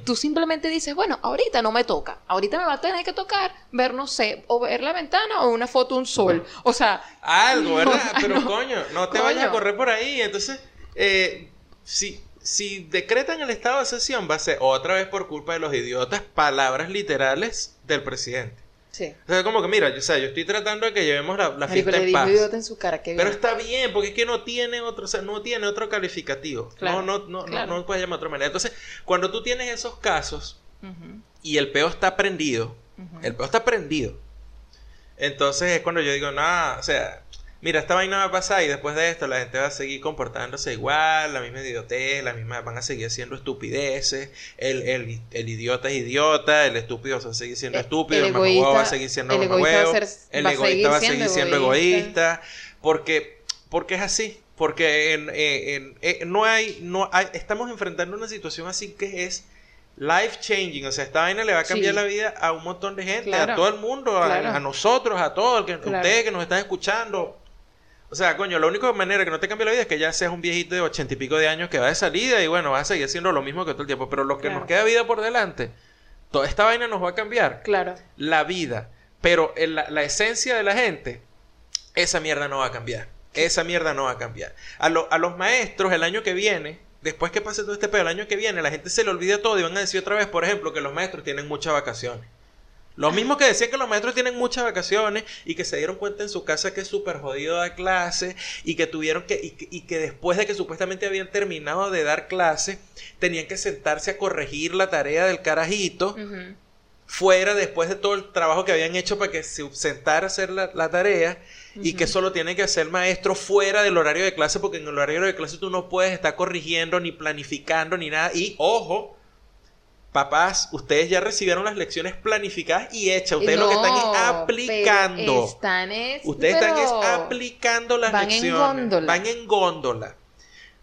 Tú simplemente dices, bueno, ahorita no me toca. Ahorita me va a tener que tocar ver, no sé, o ver la ventana o una foto, un sol. O sea, Algo, ¿verdad? No, Pero no. coño, no te Coño. vayas a correr por ahí. Entonces, eh, si, si decretan el estado de excepción, va a ser otra vez por culpa de los idiotas, palabras literales del presidente. Sí. O sea, como que mira, yo, o sea, yo estoy tratando de que llevemos la, la fiesta en paz. idiota en su cara, qué Pero está bien, porque es que no tiene otro, o sea, no tiene otro calificativo. Claro, no, no, no, claro. no, no puedes llamar de otra manera. Entonces, cuando tú tienes esos casos y el peo está prendido, el peo está prendido. Entonces es cuando yo digo, nada, o sea, mira, esta vaina va a pasar y después de esto la gente va a seguir comportándose igual, la misma idiotez, la misma, van a seguir haciendo estupideces, el, el, el idiota es idiota, el estúpido va a seguir siendo El- estúpido, el mamahuevo va a egoísta- seguir siendo el egoísta va a mamahuevo, ser- el va egoísta va a seguir siendo egoísta. egoísta, porque, porque es así, porque en, eh, en- eh, no hay, no hay, estamos enfrentando una situación así que es life changing, o sea, esta vaina le va a cambiar Sí. la vida a un montón de gente, Claro. a todo el mundo, a, Claro. a nosotros, a todos, que, Claro. ustedes que nos están escuchando. O sea, coño, la única manera que no te cambie la vida es que ya seas un viejito de ochenta y pico de años que va de salida y bueno, vas a seguir haciendo lo mismo que todo el tiempo. Pero lo que Claro. nos queda vida por delante, toda esta vaina nos va a cambiar Claro. la vida. Pero la, la esencia de la gente, esa mierda no va a cambiar. Esa mierda no va a cambiar. A, lo- a los maestros el año que viene, después que pase todo este pedo, el año que viene, la gente se le olvida todo y van a decir otra vez, por ejemplo, que los maestros tienen muchas vacaciones. Lo mismo que decían que los maestros tienen muchas vacaciones y que se dieron cuenta en su casa que es súper jodido dar clase y que tuvieron que y, que, y que después de que supuestamente habían terminado de dar clase, tenían que sentarse a corregir la tarea del carajito fuera después de todo el trabajo que habían hecho para que se sentara a hacer la, la tarea y que solo tiene que hacer maestro fuera del horario de clase porque en el horario de clase tú no puedes estar corrigiendo ni planificando ni nada. Y ojo papás ustedes ya recibieron las lecciones planificadas y hechas ustedes lo que están es aplicando pero Están es, Ustedes están es aplicando las van en lecciones. góndola. Van en góndola.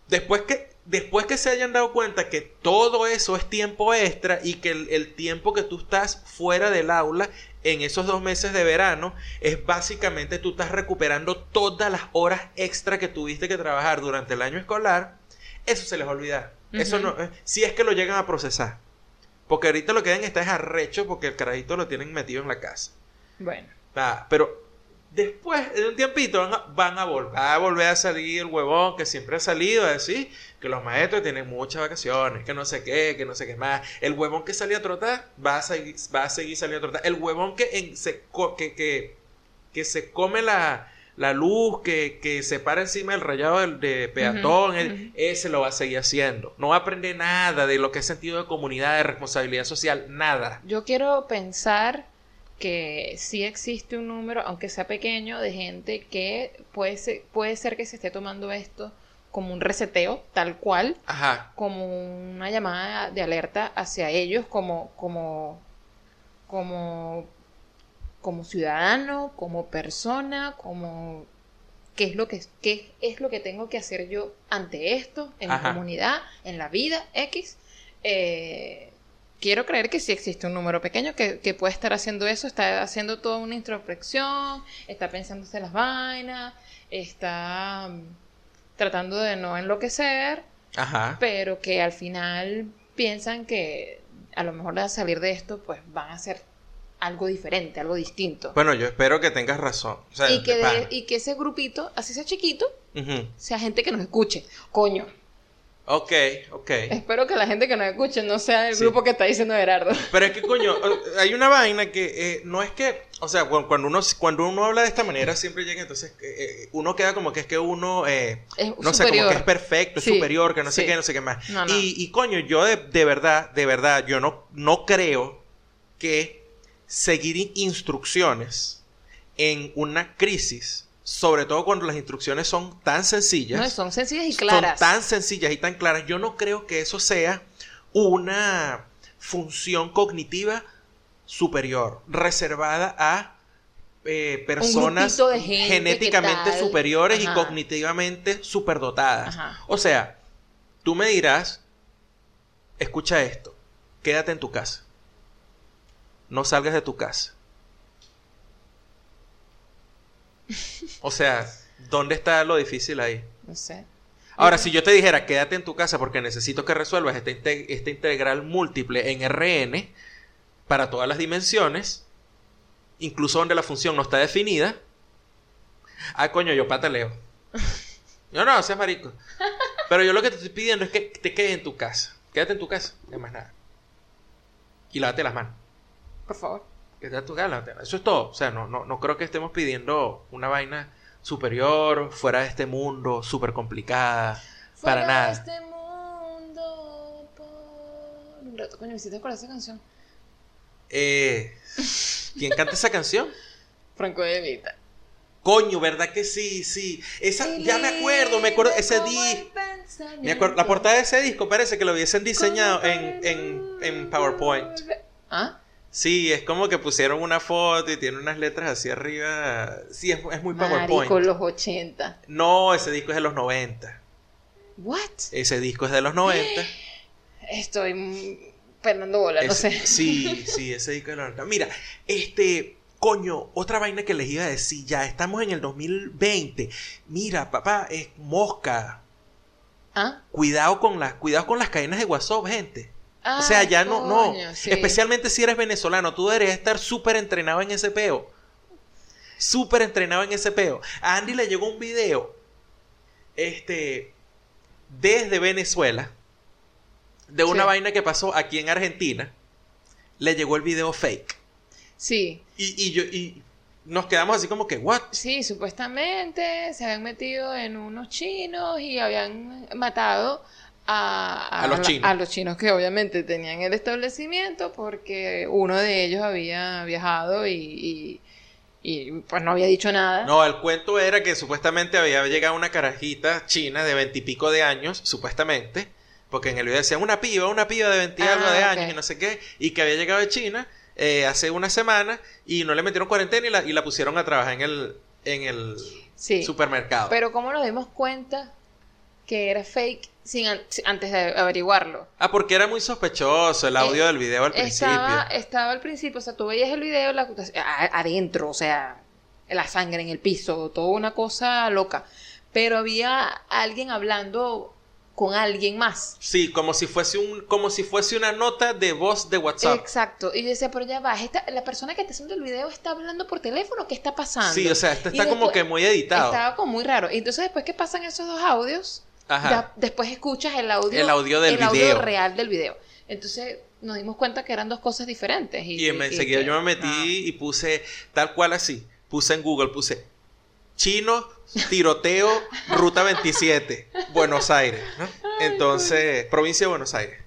Después que, después que se hayan dado cuenta que todo eso es tiempo extra y que el, el tiempo que tú estás fuera del aula en esos dos meses de verano es básicamente tú estás recuperando todas las horas extra que tuviste que trabajar durante el año escolar, eso se les va a olvidar. Eso no, eh, si es que lo llegan a procesar. Porque ahorita lo que ven está es arrecho porque el carajito lo tienen metido en la casa. Bueno. Ah, pero después de un tiempito van a, van a volver a volver a salir el huevón que siempre ha salido a decir que los maestros tienen muchas vacaciones, que no sé qué, que no sé qué más. El huevón que salía a trotar va a seguir, va a seguir saliendo a trotar. El huevón que, en- se, que, que, que se come la, la luz, que, que se para encima del rayado del, de peatón, ese lo va a seguir haciendo. No va a aprender nada de lo que es sentido de comunidad, de responsabilidad social, nada. Yo quiero pensar que sí existe un número, aunque sea pequeño, de gente que puede ser, puede ser que se esté tomando esto como un reseteo, tal cual, Ajá. como una llamada de alerta hacia ellos como, como, como, como ciudadano, como persona, como qué es lo que qué es lo que tengo que hacer yo ante esto, en Ajá. mi comunidad, en la vida X. Eh, quiero creer que sí existe un número pequeño que, que puede estar haciendo eso, está haciendo toda una introspección, está pensándose las vainas, está mm, tratando de no enloquecer, Ajá. pero que al final piensan que a lo mejor al salir de esto pues van a hacer algo diferente, algo distinto. Bueno, yo espero que tengas razón. O sea, y, que de y que ese grupito, así sea chiquito, sea gente que nos escuche. Coño, Ok, ok. espero que la gente que nos escuche no sea el Sí. grupo que está diciendo Gerardo. Pero es que, coño, hay una vaina que eh, no es que, o sea, cu- cuando uno, cuando uno habla de esta manera siempre llega, entonces eh, eh, uno queda como que es que uno, eh, Es no sé, como que es perfecto, es Sí, superior, que no sé sí. qué, no sé qué más. No, no. Y, y, coño, yo de, de verdad, de verdad, yo no, no creo que seguir instrucciones en una crisis, sobre todo cuando las instrucciones son tan sencillas, No, son sencillas y claras. son tan sencillas y tan claras. Yo no creo que eso sea una función cognitiva superior, reservada a eh, personas genéticamente superiores y cognitivamente superdotadas. Ajá. O sea, tú me dirás, escucha esto, quédate en tu casa. No salgas de tu casa. O sea, ¿dónde está lo difícil ahí? No sé. Ahora, si yo te dijera, quédate en tu casa porque necesito que resuelvas esta, inte- esta integral múltiple en RN para todas las dimensiones, incluso donde la función no está definida, ah, coño, yo pataleo. Yo no, seas marico. Pero yo lo que te estoy pidiendo es que te quedes en tu casa. Quédate en tu casa, no más nada. Y lávate las manos. Por favor. Quédate en tu lávate- Eso es todo. O sea, no, no, no creo que estemos pidiendo una vaina superior, fuera de este mundo, súper complicada. Para nada. de este mundo por un rato. Coño, hiciste con esa canción. Eh, ¿Quién canta esa canción? Franco de Vita. Coño, ¿verdad que sí? Sí. Esa, ya me acuerdo, me acuerdo, ese disco. Me acuerdo, la portada de ese disco parece que lo hubiesen diseñado en, en, en PowerPoint. ¿Ah? Sí, es como que pusieron una foto y tiene unas letras así arriba. Sí, es, es muy PowerPoint. Marico, los 80. No, ese disco es de los 90. ¿What? Ese disco es de los 90. Estoy perdando bola, no sé. Sí, sí, ese disco es de los 90. Mira, este, coño, otra vaina que les iba a decir, ya estamos en el 2020. Mira, papá, es mosca. ¿Ah? Cuidado con las, cuidado con las cadenas de WhatsApp, gente. O sea, ya no, no. sí. Especialmente si eres venezolano, tú deberías estar súper entrenado en ese peo. Súper entrenado en ese peo. A Andy le llegó un video, este, desde Venezuela, de una Sí. vaina que pasó aquí en Argentina. Le llegó el video fake. Sí, Y, y yo, y nos quedamos así como que, ¿what? sí, supuestamente se habían metido en unos chinos y habían matado a, A los chinos. a los chinos que obviamente tenían el establecimiento porque uno de ellos había viajado y, y, y, pues no había dicho nada. No, el cuento era que supuestamente había llegado una carajita china de veintipico de años, supuestamente, porque en el video decían una piba, una piba de veinti Ah, algo de ok. años y no sé qué, y que había llegado de China eh, hace una semana y no le metieron cuarentena y la, y la pusieron a trabajar en el, en el Sí, supermercado. pero ¿cómo nos dimos cuenta que era fake sin, an- antes de averiguarlo? Ah, porque era muy sospechoso el audio Eh, del video al principio. Estaba, estaba al principio, o sea, tú veías el video la, adentro, o sea, la sangre en el piso, toda una cosa loca. Pero había alguien hablando con alguien más. Sí, como si fuese un, como si fuese una nota de voz de WhatsApp. Exacto. Y yo decía, pero ya va, esta- la persona que está haciendo el video está hablando por teléfono, ¿qué está pasando? Sí, o sea, esto está como que muy editado. Estaba como muy raro. Y entonces después que pasan esos dos audios, Ajá. ya después escuchas el audio, El audio del el audio video. real del video. Entonces nos dimos cuenta que eran dos cosas diferentes. Y, Y en- y- enseguida yo me metí y puse tal cual así. Puse en Google, puse chino, tiroteo, ruta 27, Buenos Aires. ¿no? Entonces, provincia de Buenos Aires.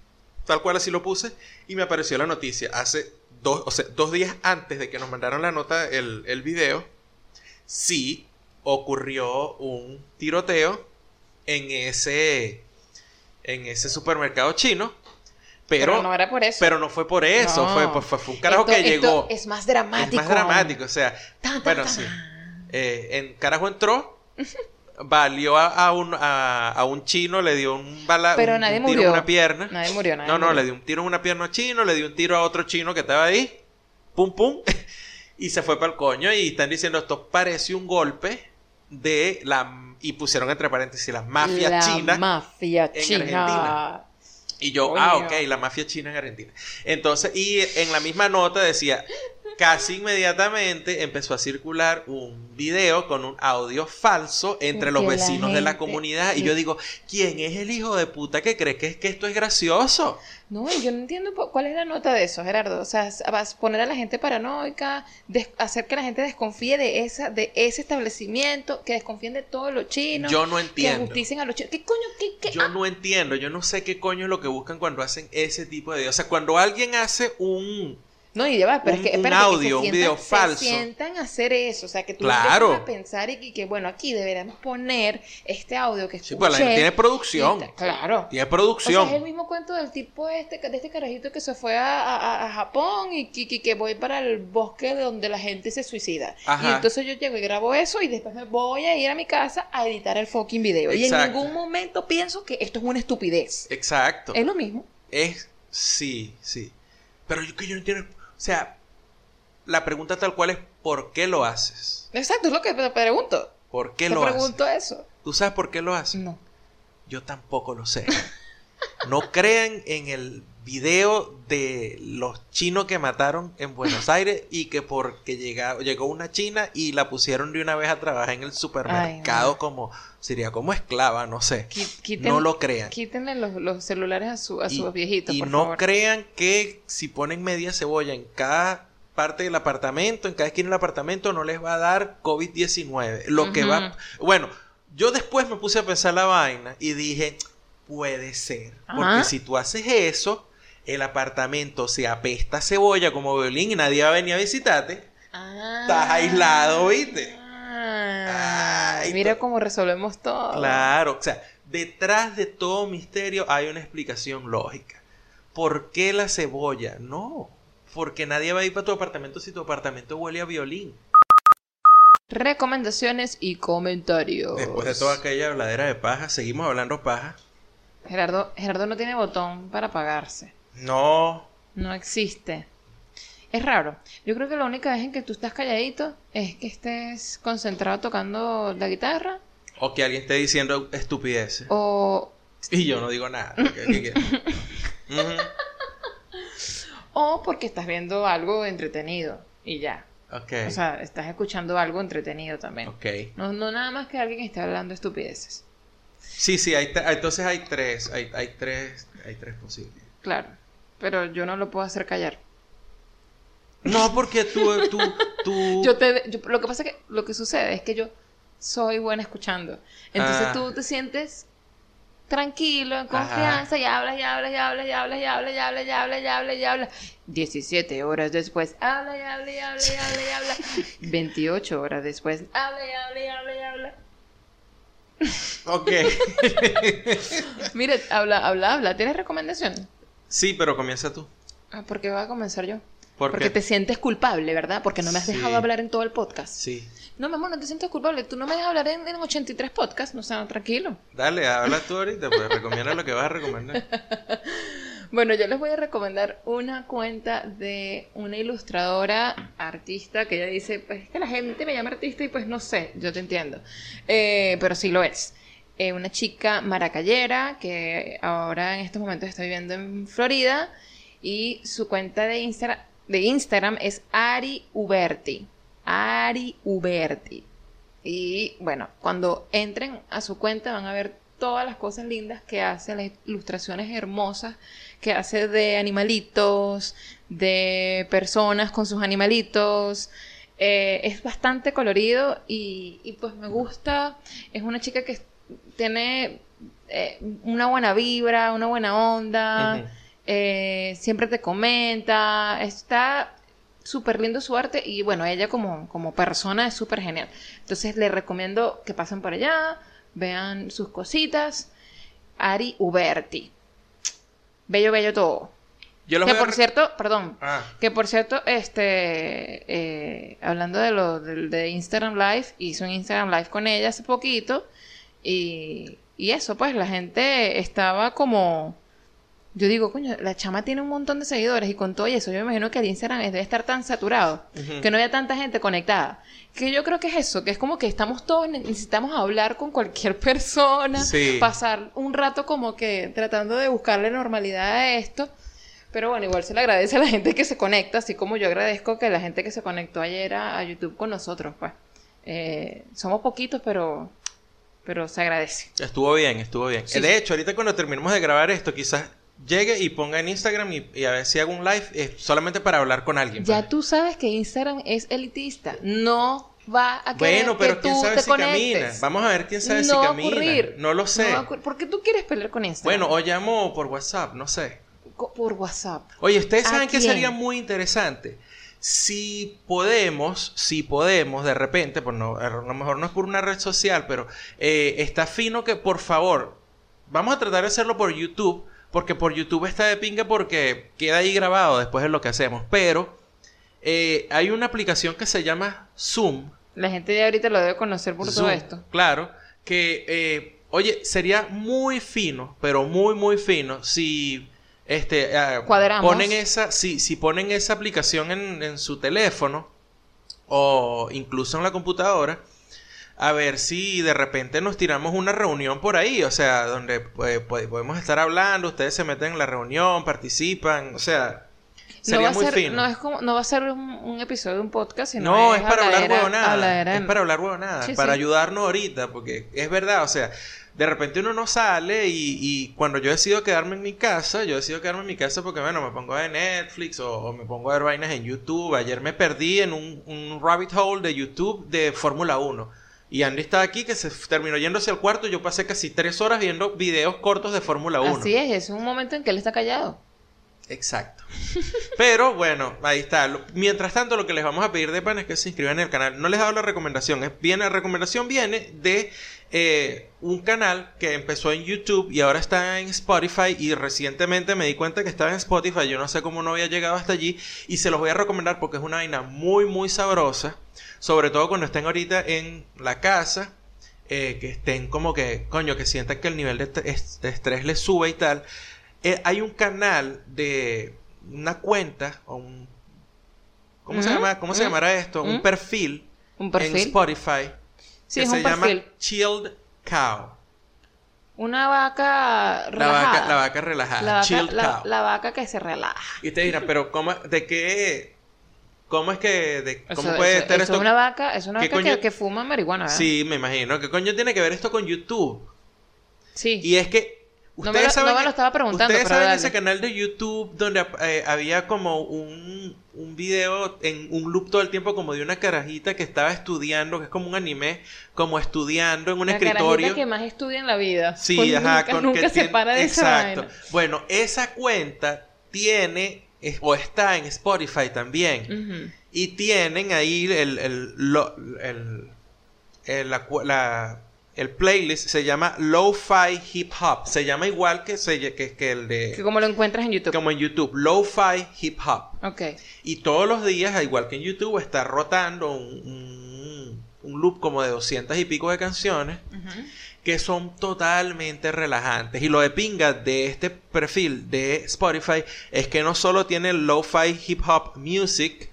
Tal cual así lo puse y me apareció la noticia. Hace dos, o sea, dos días antes de que nos mandaron la nota, el, el video, sí ocurrió un tiroteo en ese, en ese supermercado chino. Pero, Pero no era por eso. pero no fue por eso, No. fue, fue, fue- un carajo Esto- que esto llegó. Es más dramático. Es más dramático, o sea, Tan, tan, bueno, tan. sí. Eh, en carajo entró, valió a, a un, a, a un chino, le dio un bala, Pero un, nadie un tiro murió. en una pierna. Nadie murió, nadie no, no, murió. le dio un tiro en una pierna a chino, le dio un tiro a otro chino que estaba ahí, pum pum, y se fue para el coño y están diciendo esto parece un golpe de la y pusieron entre paréntesis la mafia la china mafia en china. Argentina. Y yo, ah, ok, la mafia china en Argentina. Entonces, y en la misma nota decía, casi inmediatamente empezó a circular un video con un audio falso entre los la vecinos de la comunidad. Y yo digo, ¿quién es el hijo de puta que cree que, es que esto es gracioso? No, yo no entiendo cuál es la nota de eso, Gerardo. O sea, vas a poner a la gente paranoica, hacer que la gente desconfíe de esa, de ese establecimiento, que desconfíen de todos los chinos, Yo no que entiendo. ajusticen a los chinos. ¿Qué coño? ¿Qué? qué? Yo no entiendo, yo no sé qué coño es lo que buscan cuando hacen ese tipo de. O sea, cuando alguien hace un... No, y ya va, pero un- es que, un espérate, que se audio, un sientan- video se falso. sientan a hacer eso, o sea, que tú Claro. empiezas a pensar y que, que, bueno, aquí deberíamos poner este audio que Sí, pues la gente escuché, tiene producción. está- Claro. Tiene O sea, producción. es el mismo cuento del tipo este, de este carajito que se fue a, a- a Japón y que, que- que voy para el bosque de donde la gente se suicida. Ajá. Y entonces yo llego y grabo eso y después me voy a ir a mi casa a editar el fucking video. Y en ningún momento pienso que esto es una estupidez. Exacto. Es lo mismo. Es, sí, sí. Pero yo que yo no entiendo, o sea, la pregunta tal cual es, ¿por qué lo haces? Exacto, es lo que te pregunto. ¿Por qué Te lo haces? pregunto eso. ¿Tú sabes por qué lo haces? No. Yo tampoco lo sé. No crean en el video de los chinos que mataron en Buenos Aires y que porque llega- llegó una china y la pusieron de una vez a trabajar en el supermercado como, sería como esclava, no sé. No lo crean. Quítenle los, los celulares a, su, a y, sus viejitos, y por no favor. crean que si ponen media cebolla en cada parte del apartamento, en cada esquina del apartamento, no les va a dar COVID-19. Lo que va... Bueno, yo después me puse a pensar la vaina y dije, puede ser. Porque si tú haces eso, el apartamento se apesta a cebolla como violín y nadie va a venir a visitarte. Ah. Estás aislado, ¿viste? Ah, y Mira cómo resolvemos todo. Claro, o sea, detrás de todo misterio hay una explicación lógica. ¿Por qué la cebolla? No, porque nadie va a ir para tu apartamento si tu apartamento huele a violín. Recomendaciones y comentarios. Después de toda aquella habladera de paja, seguimos hablando paja. Gerardo, Gerardo no tiene botón para apagarse. No, No existe. Es raro. Yo creo que la única vez en que tú estás calladito es que estés concentrado tocando la guitarra o que alguien esté diciendo estupideces. o, Y yo no digo nada. O porque estás viendo algo entretenido y ya. Ok. O sea, estás escuchando algo entretenido también. ok. No, no nada más que alguien esté hablando estupideces. Sí, sí, hay entonces hay tres, hay, hay tres, hay tres posibles. Claro. Pero yo no lo puedo hacer callar. No, porque tú, tú, tú... Yo te, yo- lo que pasa es que lo que sucede es que yo soy buena escuchando. Entonces Ah. tú te sientes tranquilo, en confianza, y hablas, y hablas, y hablas, y hablas, y hablas, y hablas, y hablas, y hablas, y hablas. 17 horas después, habla, y habla, y habla, y habla, y habla. 28 horas después, habla, y habla, y habla, y habla. Ok. Mire, habla, habla, habla. ¿Tienes recomendación? Sí, pero comienza tú. Ah, ¿por qué voy a comenzar yo? ¿Por Porque qué? te sientes culpable, ¿verdad? Porque no me has Sí. dejado hablar en todo el podcast. Sí. No, mi amor, no te sientes culpable. Tú no me dejas hablar en, en 83 podcasts. No, o sea, tranquilo. Dale, habla tú ahorita, pues recomienda lo que vas a recomendar. Bueno, yo les voy a recomendar una cuenta de una ilustradora artista que ella dice, pues es que la gente me llama artista y pues no sé, yo te entiendo. Eh, pero sí lo es. Eh, una chica maracayera que ahora en estos momentos está viviendo en Florida y su cuenta de, Insta- de Instagram es Ari Uberti. Ari Uberti. Y bueno, cuando entren a su cuenta van a ver todas las cosas lindas que hace, las ilustraciones hermosas que hace de animalitos, de personas con sus animalitos. Eh, es bastante colorido y, y, pues me gusta. Es una chica que tiene eh, una buena vibra, una buena onda. Eh, siempre te comenta. Está súper lindo su arte y bueno, ella como, como persona es súper genial. Entonces les recomiendo que pasen por allá, vean sus cositas. Ari Uberti. Bello, bello todo. Yo los Que a por cierto, perdón, Ah, que por cierto, este, eh, hablando de lo del- de, Instagram Live, hice un Instagram Live con ella hace poquito y, y eso, pues la gente estaba como, yo digo, coño, la chama tiene un montón de seguidores y con todo eso, yo me imagino que el Instagram debe estar tan saturado, que no haya tanta gente conectada, que yo creo que es eso, que es como que estamos todos, necesitamos hablar con cualquier persona, Sí. pasar un rato como que tratando de buscarle normalidad a esto. Pero bueno, igual se le agradece a la gente que se conecta, así como yo agradezco que la gente que se conectó ayer a, a YouTube con nosotros, pues. Eh, somos poquitos, pero, pero se agradece. estuvo bien, estuvo bien. Sí, de sí. hecho, ahorita cuando terminemos de grabar esto, quizás llegue y ponga en Instagram y, y a ver si hago un live eh, solamente para hablar con alguien. Ya pues. tú sabes que Instagram es elitista. No va a querer Bueno, pero que quién tú sabe te si camina. conectes. Vamos a ver quién sabe no si va a camina. ocurrir. No lo sé. ocurrir. ¿Por qué tú quieres pelear con Instagram? bueno, o llamo por WhatsApp, no sé. Por WhatsApp. Oye, ustedes ¿A saben que sería muy interesante. Si podemos, si podemos, de repente, pues no, a lo mejor no es por una red social, pero eh, está fino que por favor, vamos a tratar de hacerlo por YouTube, porque por YouTube está de pinga porque queda ahí grabado después de lo que hacemos. Pero eh, hay una aplicación que se llama Zoom. La gente ya ahorita lo debe conocer por todo esto. Claro, que, eh, oye, sería muy fino, pero muy, muy fino si este, ah, Cuadramos. ponen esa, si, si ponen esa aplicación en, en su teléfono o incluso en la computadora, a ver si de repente nos tiramos una reunión por ahí, o sea, donde pues, pues, podemos estar hablando, ustedes se meten en la reunión, participan, o sea, No sería a muy ser, fino. no, es como, no va a ser un, un episodio de un podcast, sino No, es, para hablar huevonada. Es para hablar huevonada. Para ayudarnos ahorita, porque es verdad, o sea, de repente uno no sale y, y cuando yo decido quedarme en mi casa, yo decido quedarme en mi casa porque, bueno, me pongo a ver Netflix o, me pongo a ver vainas en YouTube. Ayer me perdí en un, un rabbit hole de YouTube de Fórmula 1. Y Andy está aquí que se terminó yéndose al cuarto. Yo pasé casi tres horas viendo videos cortos de Fórmula 1. Así es, es un momento en que él está callado. Exacto. Pero bueno, ahí está. Mientras tanto, lo que les vamos a pedir de pan es que se inscriban en el canal. No les he dado la recomendación. Es, la recomendación viene de eh, un canal que empezó en YouTube y ahora está en Spotify. Y recientemente me di cuenta que estaba en Spotify. Yo no sé cómo no había llegado hasta allí. Y se los voy a recomendar porque es una vaina muy, muy sabrosa. Sobre todo cuando estén ahorita en la casa. eh, que estén como que, coño, que sientan que el nivel de, de estrés les sube y tal. Eh, hay un canal de una cuenta o un ¿cómo se llama? ¿Cómo se llamará esto? Un perfil, Un en perfil. Spotify Sí, que es se un llama. Chilled Cow. Una vaca La relajada. vaca, la vaca relajada, La vaca, Chilled la- Cow. la vaca que se relaja. Y te dirán, pero ¿cómo, de qué ¿Cómo es que de, Eso- cómo puede eso- estar eso esto? es una vaca, es una ¿Qué vaca que, coño? que fuma marihuana, ¿verdad? Sí, me imagino. ¿Qué coño tiene que ver esto con YouTube? Sí. Y es que No ustedes me lo- saben no me que- lo estaba preguntando, Ustedes pero saben dale. ese canal de YouTube donde eh, había como un, un video en un loop todo el tiempo como de una carajita que estaba estudiando, que es como un anime, como estudiando en un la escritorio. que más estudia en la vida. Sí, Pues ajá, nunca, con nunca que se tiene- para de Exacto. esa vaina. Bueno, esa cuenta tiene es- o está en Spotify también. Y tienen ahí el, el, lo- el, el- la cu- la- el playlist, se llama Lo-Fi Hip Hop. Se llama igual que, se, que, que el Que de... como lo encuentras en YouTube. Como en YouTube, Lo-Fi Hip Hop. Ok. Y todos los días, al igual que en YouTube, está rotando un, un, un loop como de 200 y pico de canciones que son totalmente relajantes. Y lo de pinga de este perfil de Spotify es que no solo tiene lo-fi hip hop music,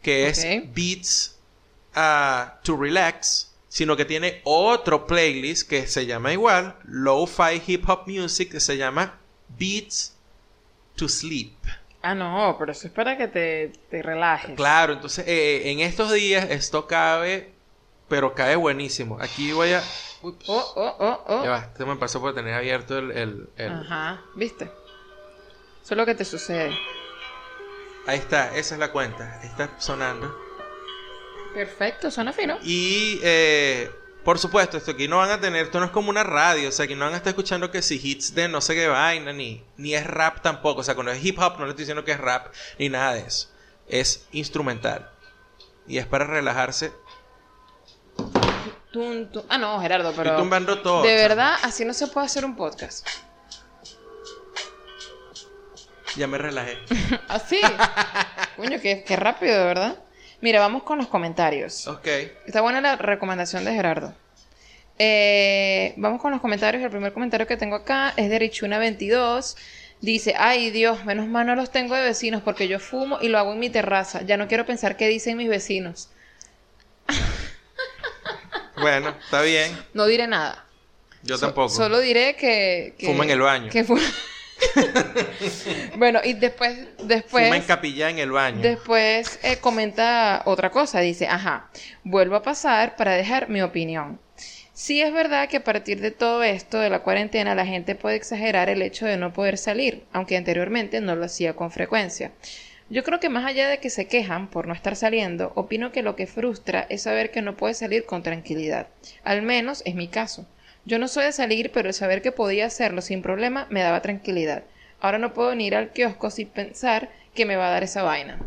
que es beats ah, to relax, sino que tiene otro playlist que se llama igual, lo-fi hip hop music, que se llama beats to sleep. Ah, no, pero eso es para que te, te relajes. Claro, entonces eh, en estos días esto cabe, pero cabe buenísimo. Aquí voy a... Ups. Oh, oh, oh, oh. Ya va, esto me pasó por tener abierto el... el- el- Ajá, ¿viste? Eso es lo que te sucede. Ahí está, esa es la cuenta. Está sonando. Perfecto, suena fino. Y eh, por supuesto, esto aquí no van a tener, esto no es como una radio, o sea, aquí no van a estar escuchando que si hits de no sé qué vaina, ni, ni es rap tampoco. O sea, cuando es hip hop no le estoy diciendo que es rap, ni nada de eso. Es instrumental. Y es para relajarse. Tum, tum. Ah, no, Gerardo, Estoy pero. tumbando todo. De verdad, así no se puede hacer un podcast. Ya me relajé. Así. Coño, qué, qué rápido, verdad. Mira, vamos con los comentarios. Ok. Está buena la recomendación de Gerardo. Eh, vamos con los comentarios. El primer comentario que tengo acá es de Richuna22. Dice, ay Dios, menos mal no los tengo de vecinos porque yo fumo y lo hago en mi terraza. Ya no quiero pensar qué dicen mis vecinos. Bueno, está bien. No diré nada. Yo So- tampoco. Solo diré que... que Fuma en el baño. que fu- bueno, y después... después Fuma en capilla en el baño. Después eh, comenta otra cosa, dice, ajá, vuelvo a pasar para dejar mi opinión. Sí es verdad que a partir de todo esto de la cuarentena la gente puede exagerar el hecho de no poder salir, aunque anteriormente no lo hacía con frecuencia. Yo creo que más allá de que se quejan por no estar saliendo, opino que lo que frustra es saber que no puedes salir con tranquilidad. Al menos es mi caso. Yo no soy de salir, pero el saber que podía hacerlo sin problema me daba tranquilidad. Ahora no puedo ni ir al kiosco sin pensar que me va a dar esa vaina.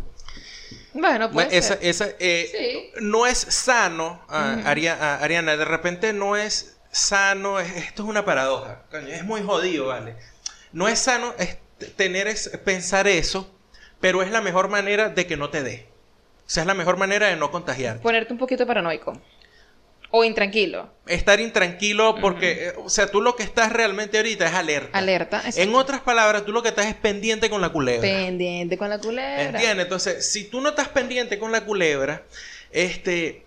Bueno, Bueno, esa, esa, eh, Sí. no es sano, ah, Ujú. Aria- ah, Ariana, de repente no es sano, es- esto es una paradoja, es muy jodido, ¿vale? No es sano es tener es, pensar eso, pero es la mejor manera de que no te dé. O sea, es la mejor manera de no contagiarte. Ponerte un poquito paranoico. O intranquilo. Estar intranquilo porque, eh, o sea, tú lo que estás realmente ahorita es alerta. Alerta. En otras palabras, tú lo que estás es pendiente con la culebra. Pendiente con la culebra. ¿Entiendes? Entonces, si tú no estás pendiente con la culebra, este,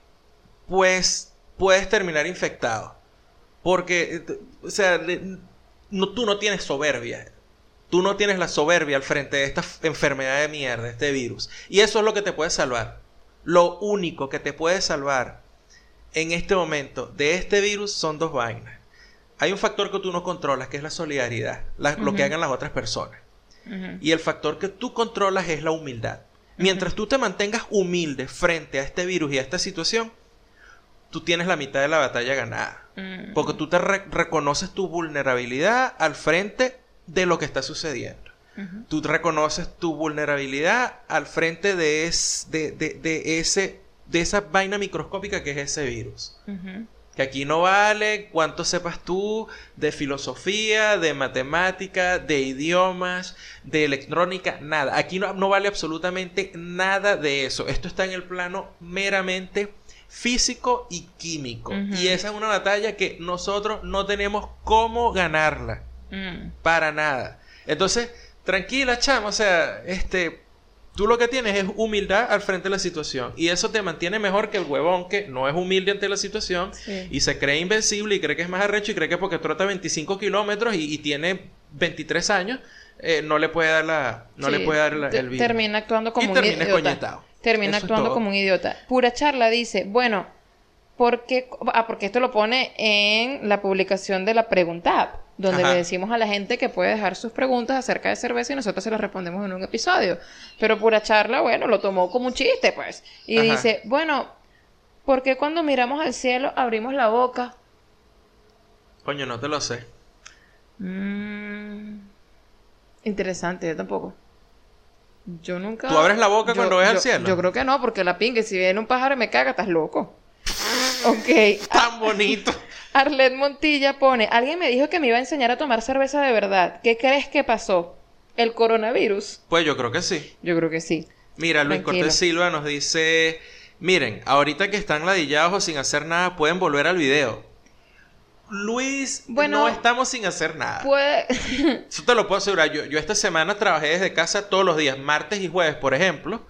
pues puedes terminar infectado. Porque, eh, o sea, no, tú no tienes soberbia. Tú no tienes la soberbia al frente de esta enfermedad de mierda, este virus. Y eso es lo que te puede salvar. Lo único que te puede salvar en este momento de este virus son dos vainas. Hay un factor que tú no controlas, que es la solidaridad, la- lo que hagan las otras personas. Y el factor que tú controlas es la humildad. Mientras tú te mantengas humilde frente a este virus y a esta situación, tú tienes la mitad de la batalla ganada. Porque tú te re- reconoces tu vulnerabilidad al frente de lo que está sucediendo. Tú reconoces tu vulnerabilidad al frente de, es, de, de, de ese, de esa vaina microscópica que es ese virus. Que aquí no vale cuánto sepas tú de filosofía, de matemática, de idiomas, de electrónica, nada. Aquí no, no vale absolutamente nada de eso. Esto está en el plano meramente físico y químico. Y esa es una batalla que nosotros no tenemos cómo ganarla. Mm. Para nada. Entonces, tranquila, chama. O sea, este... Tú lo que tienes es humildad al frente de la situación. Y eso te mantiene mejor que el huevón que no es humilde ante la situación Sí. y se cree invencible y cree que es más arrecho y cree que porque trota 25 kilómetros y, y tiene 23 años, eh, no le puede dar la, no le puede dar la- el virus. Termina actuando como Y un termina idiota. Termina Eso actuando como un idiota. Pura charla dice, bueno, ¿por qué? Ah, porque esto lo pone en la publicación de la Pregunta App, donde Ajá. le decimos a la gente que puede dejar sus preguntas acerca de cerveza y nosotros se las respondemos en un episodio. Pero pura charla, bueno, lo tomó como un chiste, pues. Y Ajá. dice, bueno, ¿por qué cuando miramos al cielo abrimos la boca? Coño, no te lo sé. Mm, interesante, yo tampoco. Yo nunca. ¿Tú abres la boca yo- cuando ves al cielo? Yo creo que no, porque la pingue, si viene un pájaro y me caga, estás loco. ok. Tan bonito. Arlet Montilla pone: Alguien me dijo que me iba a enseñar a tomar cerveza de verdad. ¿Qué crees que pasó? ¿El coronavirus? Pues yo creo que sí. Yo creo que sí. Mira, Luis Tranquilo. Cortés Silva nos dice, miren, ahorita que están ladillados o sin hacer nada, pueden volver al video. Luis, Bueno, no estamos sin hacer nada. Puede. Eso te lo puedo asegurar. Yo, yo esta semana trabajé desde casa todos los días, martes y jueves, por ejemplo.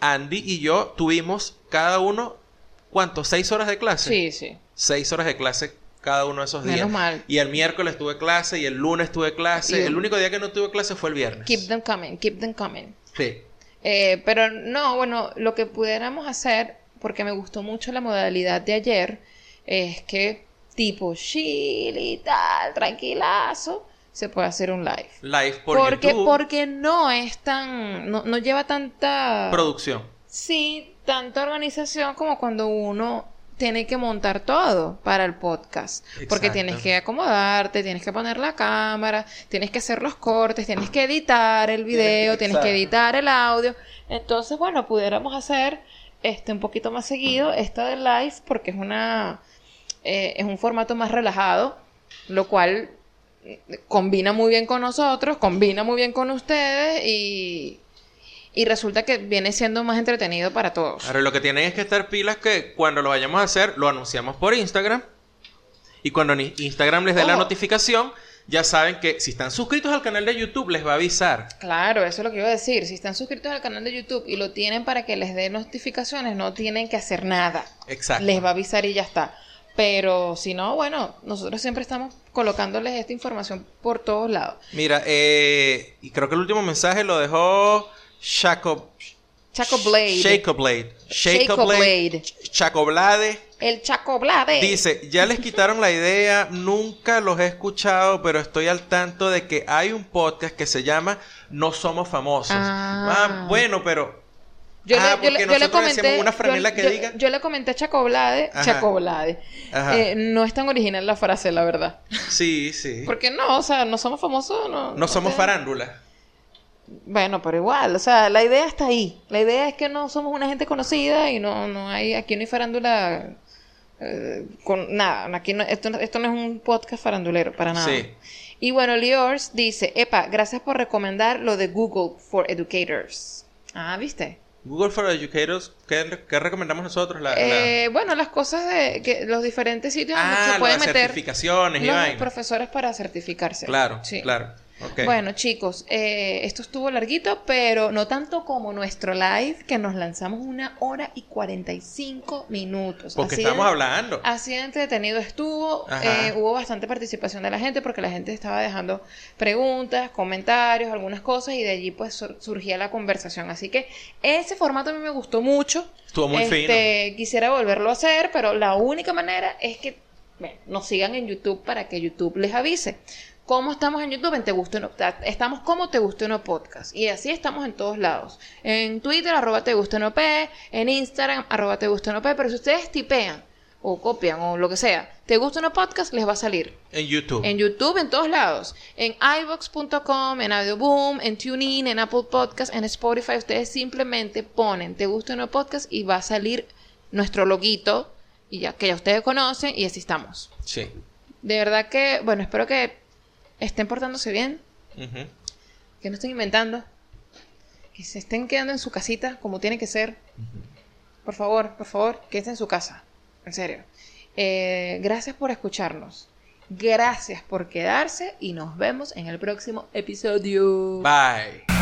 Andy y yo tuvimos cada uno, ¿cuánto? ¿Seis horas de clase? sí, sí. Seis horas de clase cada uno de esos días. Menos mal. Y el miércoles tuve clase y el lunes tuve clase. Y- El único día que no tuve clase fue el viernes. Keep them coming, keep them coming. Sí. Eh, pero no, bueno, lo que pudiéramos hacer, porque me gustó mucho la modalidad de ayer, es que tipo chill y tal, tranquilazo, se puede hacer un live. Live por porque, YouTube. porque no es tan, no, no lleva tanta, Producción. sí, tanta organización como cuando uno tiene que montar todo para el podcast. Porque tienes que acomodarte, tienes que poner la cámara, tienes que hacer los cortes, tienes que editar el video, tienes que editar el audio. Entonces, bueno, pudiéramos hacer este un poquito más seguido esta de live porque es una eh, es un formato más relajado, lo cual eh, combina muy bien con nosotros, combina muy bien con ustedes y y resulta que viene siendo más entretenido para todos. Ahora, lo que tienen es que estar pilas que cuando lo vayamos a hacer, lo anunciamos por Instagram. Y cuando Instagram les dé la notificación, ya saben que si están suscritos al canal de YouTube, les va a avisar. Claro, eso es lo que iba a decir. Si están suscritos al canal de YouTube y lo tienen para que les dé notificaciones, no tienen que hacer nada. Exacto. Les va a avisar y ya está. Pero si no, bueno, nosotros siempre estamos colocándoles esta información por todos lados. Mira, eh, y creo que el último mensaje lo dejó Shaco, Chaco Blade. Shaco Blade. Shaco Shaco Blade. Blade. Chaco Blade. El Chaco Blade. Dice, ya les quitaron la idea, nunca los he escuchado, pero estoy al tanto de que hay un podcast que se llama No Somos Famosos. Ah. Ah, bueno, pero Yo, Ah, le, yo, le, porque yo le nosotros comenté. decíamos una franela yo- que yo- diga. yo le comenté a Chaco Blade. Ajá. Chaco Blade. Ajá. Eh, no es tan original la frase, la verdad. sí, sí. Porque no, o sea, no somos famosos. No, No somos te- farándula. Bueno, pero igual, o sea, la idea está ahí. La idea es que no somos una gente conocida y no, no hay, aquí no hay farándula eh, con nada. Aquí no, esto, esto no es un podcast farandulero, para nada. Sí. Y bueno, Liors dice, epa, gracias por recomendar lo de Google for Educators. Ah, ¿viste? Google for Educators, ¿qué, qué recomendamos nosotros? La, la- Eh, bueno, las cosas de que los diferentes sitios donde Ah, se pueden de meter certificaciones y los vaina. profesores para certificarse. Claro, Sí. claro. Bueno, chicos, eh, esto estuvo larguito, pero no tanto como nuestro live, que nos lanzamos una hora y 45 minutos. Porque Así estamos de- hablando. Así de entretenido estuvo. Eh, hubo bastante participación de la gente porque la gente estaba dejando preguntas, comentarios, algunas cosas y de allí pues sur- surgía la conversación. Así que ese formato a mí me gustó mucho. Estuvo muy Este, Quisiera volverlo a hacer, pero la única manera es que bueno, nos sigan en YouTube para que YouTube les avise. ¿Cómo estamos en YouTube? En Te Guste o No. ta- Estamos como Te Guste o No Podcast. Y así estamos en todos lados. En Twitter, arroba Te Guste o No P. En Instagram, arroba Te Guste o No P. Pero si ustedes tipean o copian o lo que sea. ¿Te gusta una podcast? Les va a salir. En YouTube. En YouTube, en todos lados. En iVox.com, en Audioboom, en TuneIn, en Apple Podcast, en Spotify. Ustedes simplemente ponen Te gusta una podcast y va a salir nuestro loguito y ya que ya ustedes conocen y así estamos. Sí. De verdad que, bueno, espero que estén portándose bien, que no estén inventando, que se estén quedando en su casita como tiene que ser. Por favor, por favor, quédense en su casa. En serio. Eh, gracias por escucharnos. Gracias por quedarse y nos vemos en el próximo episodio. Bye.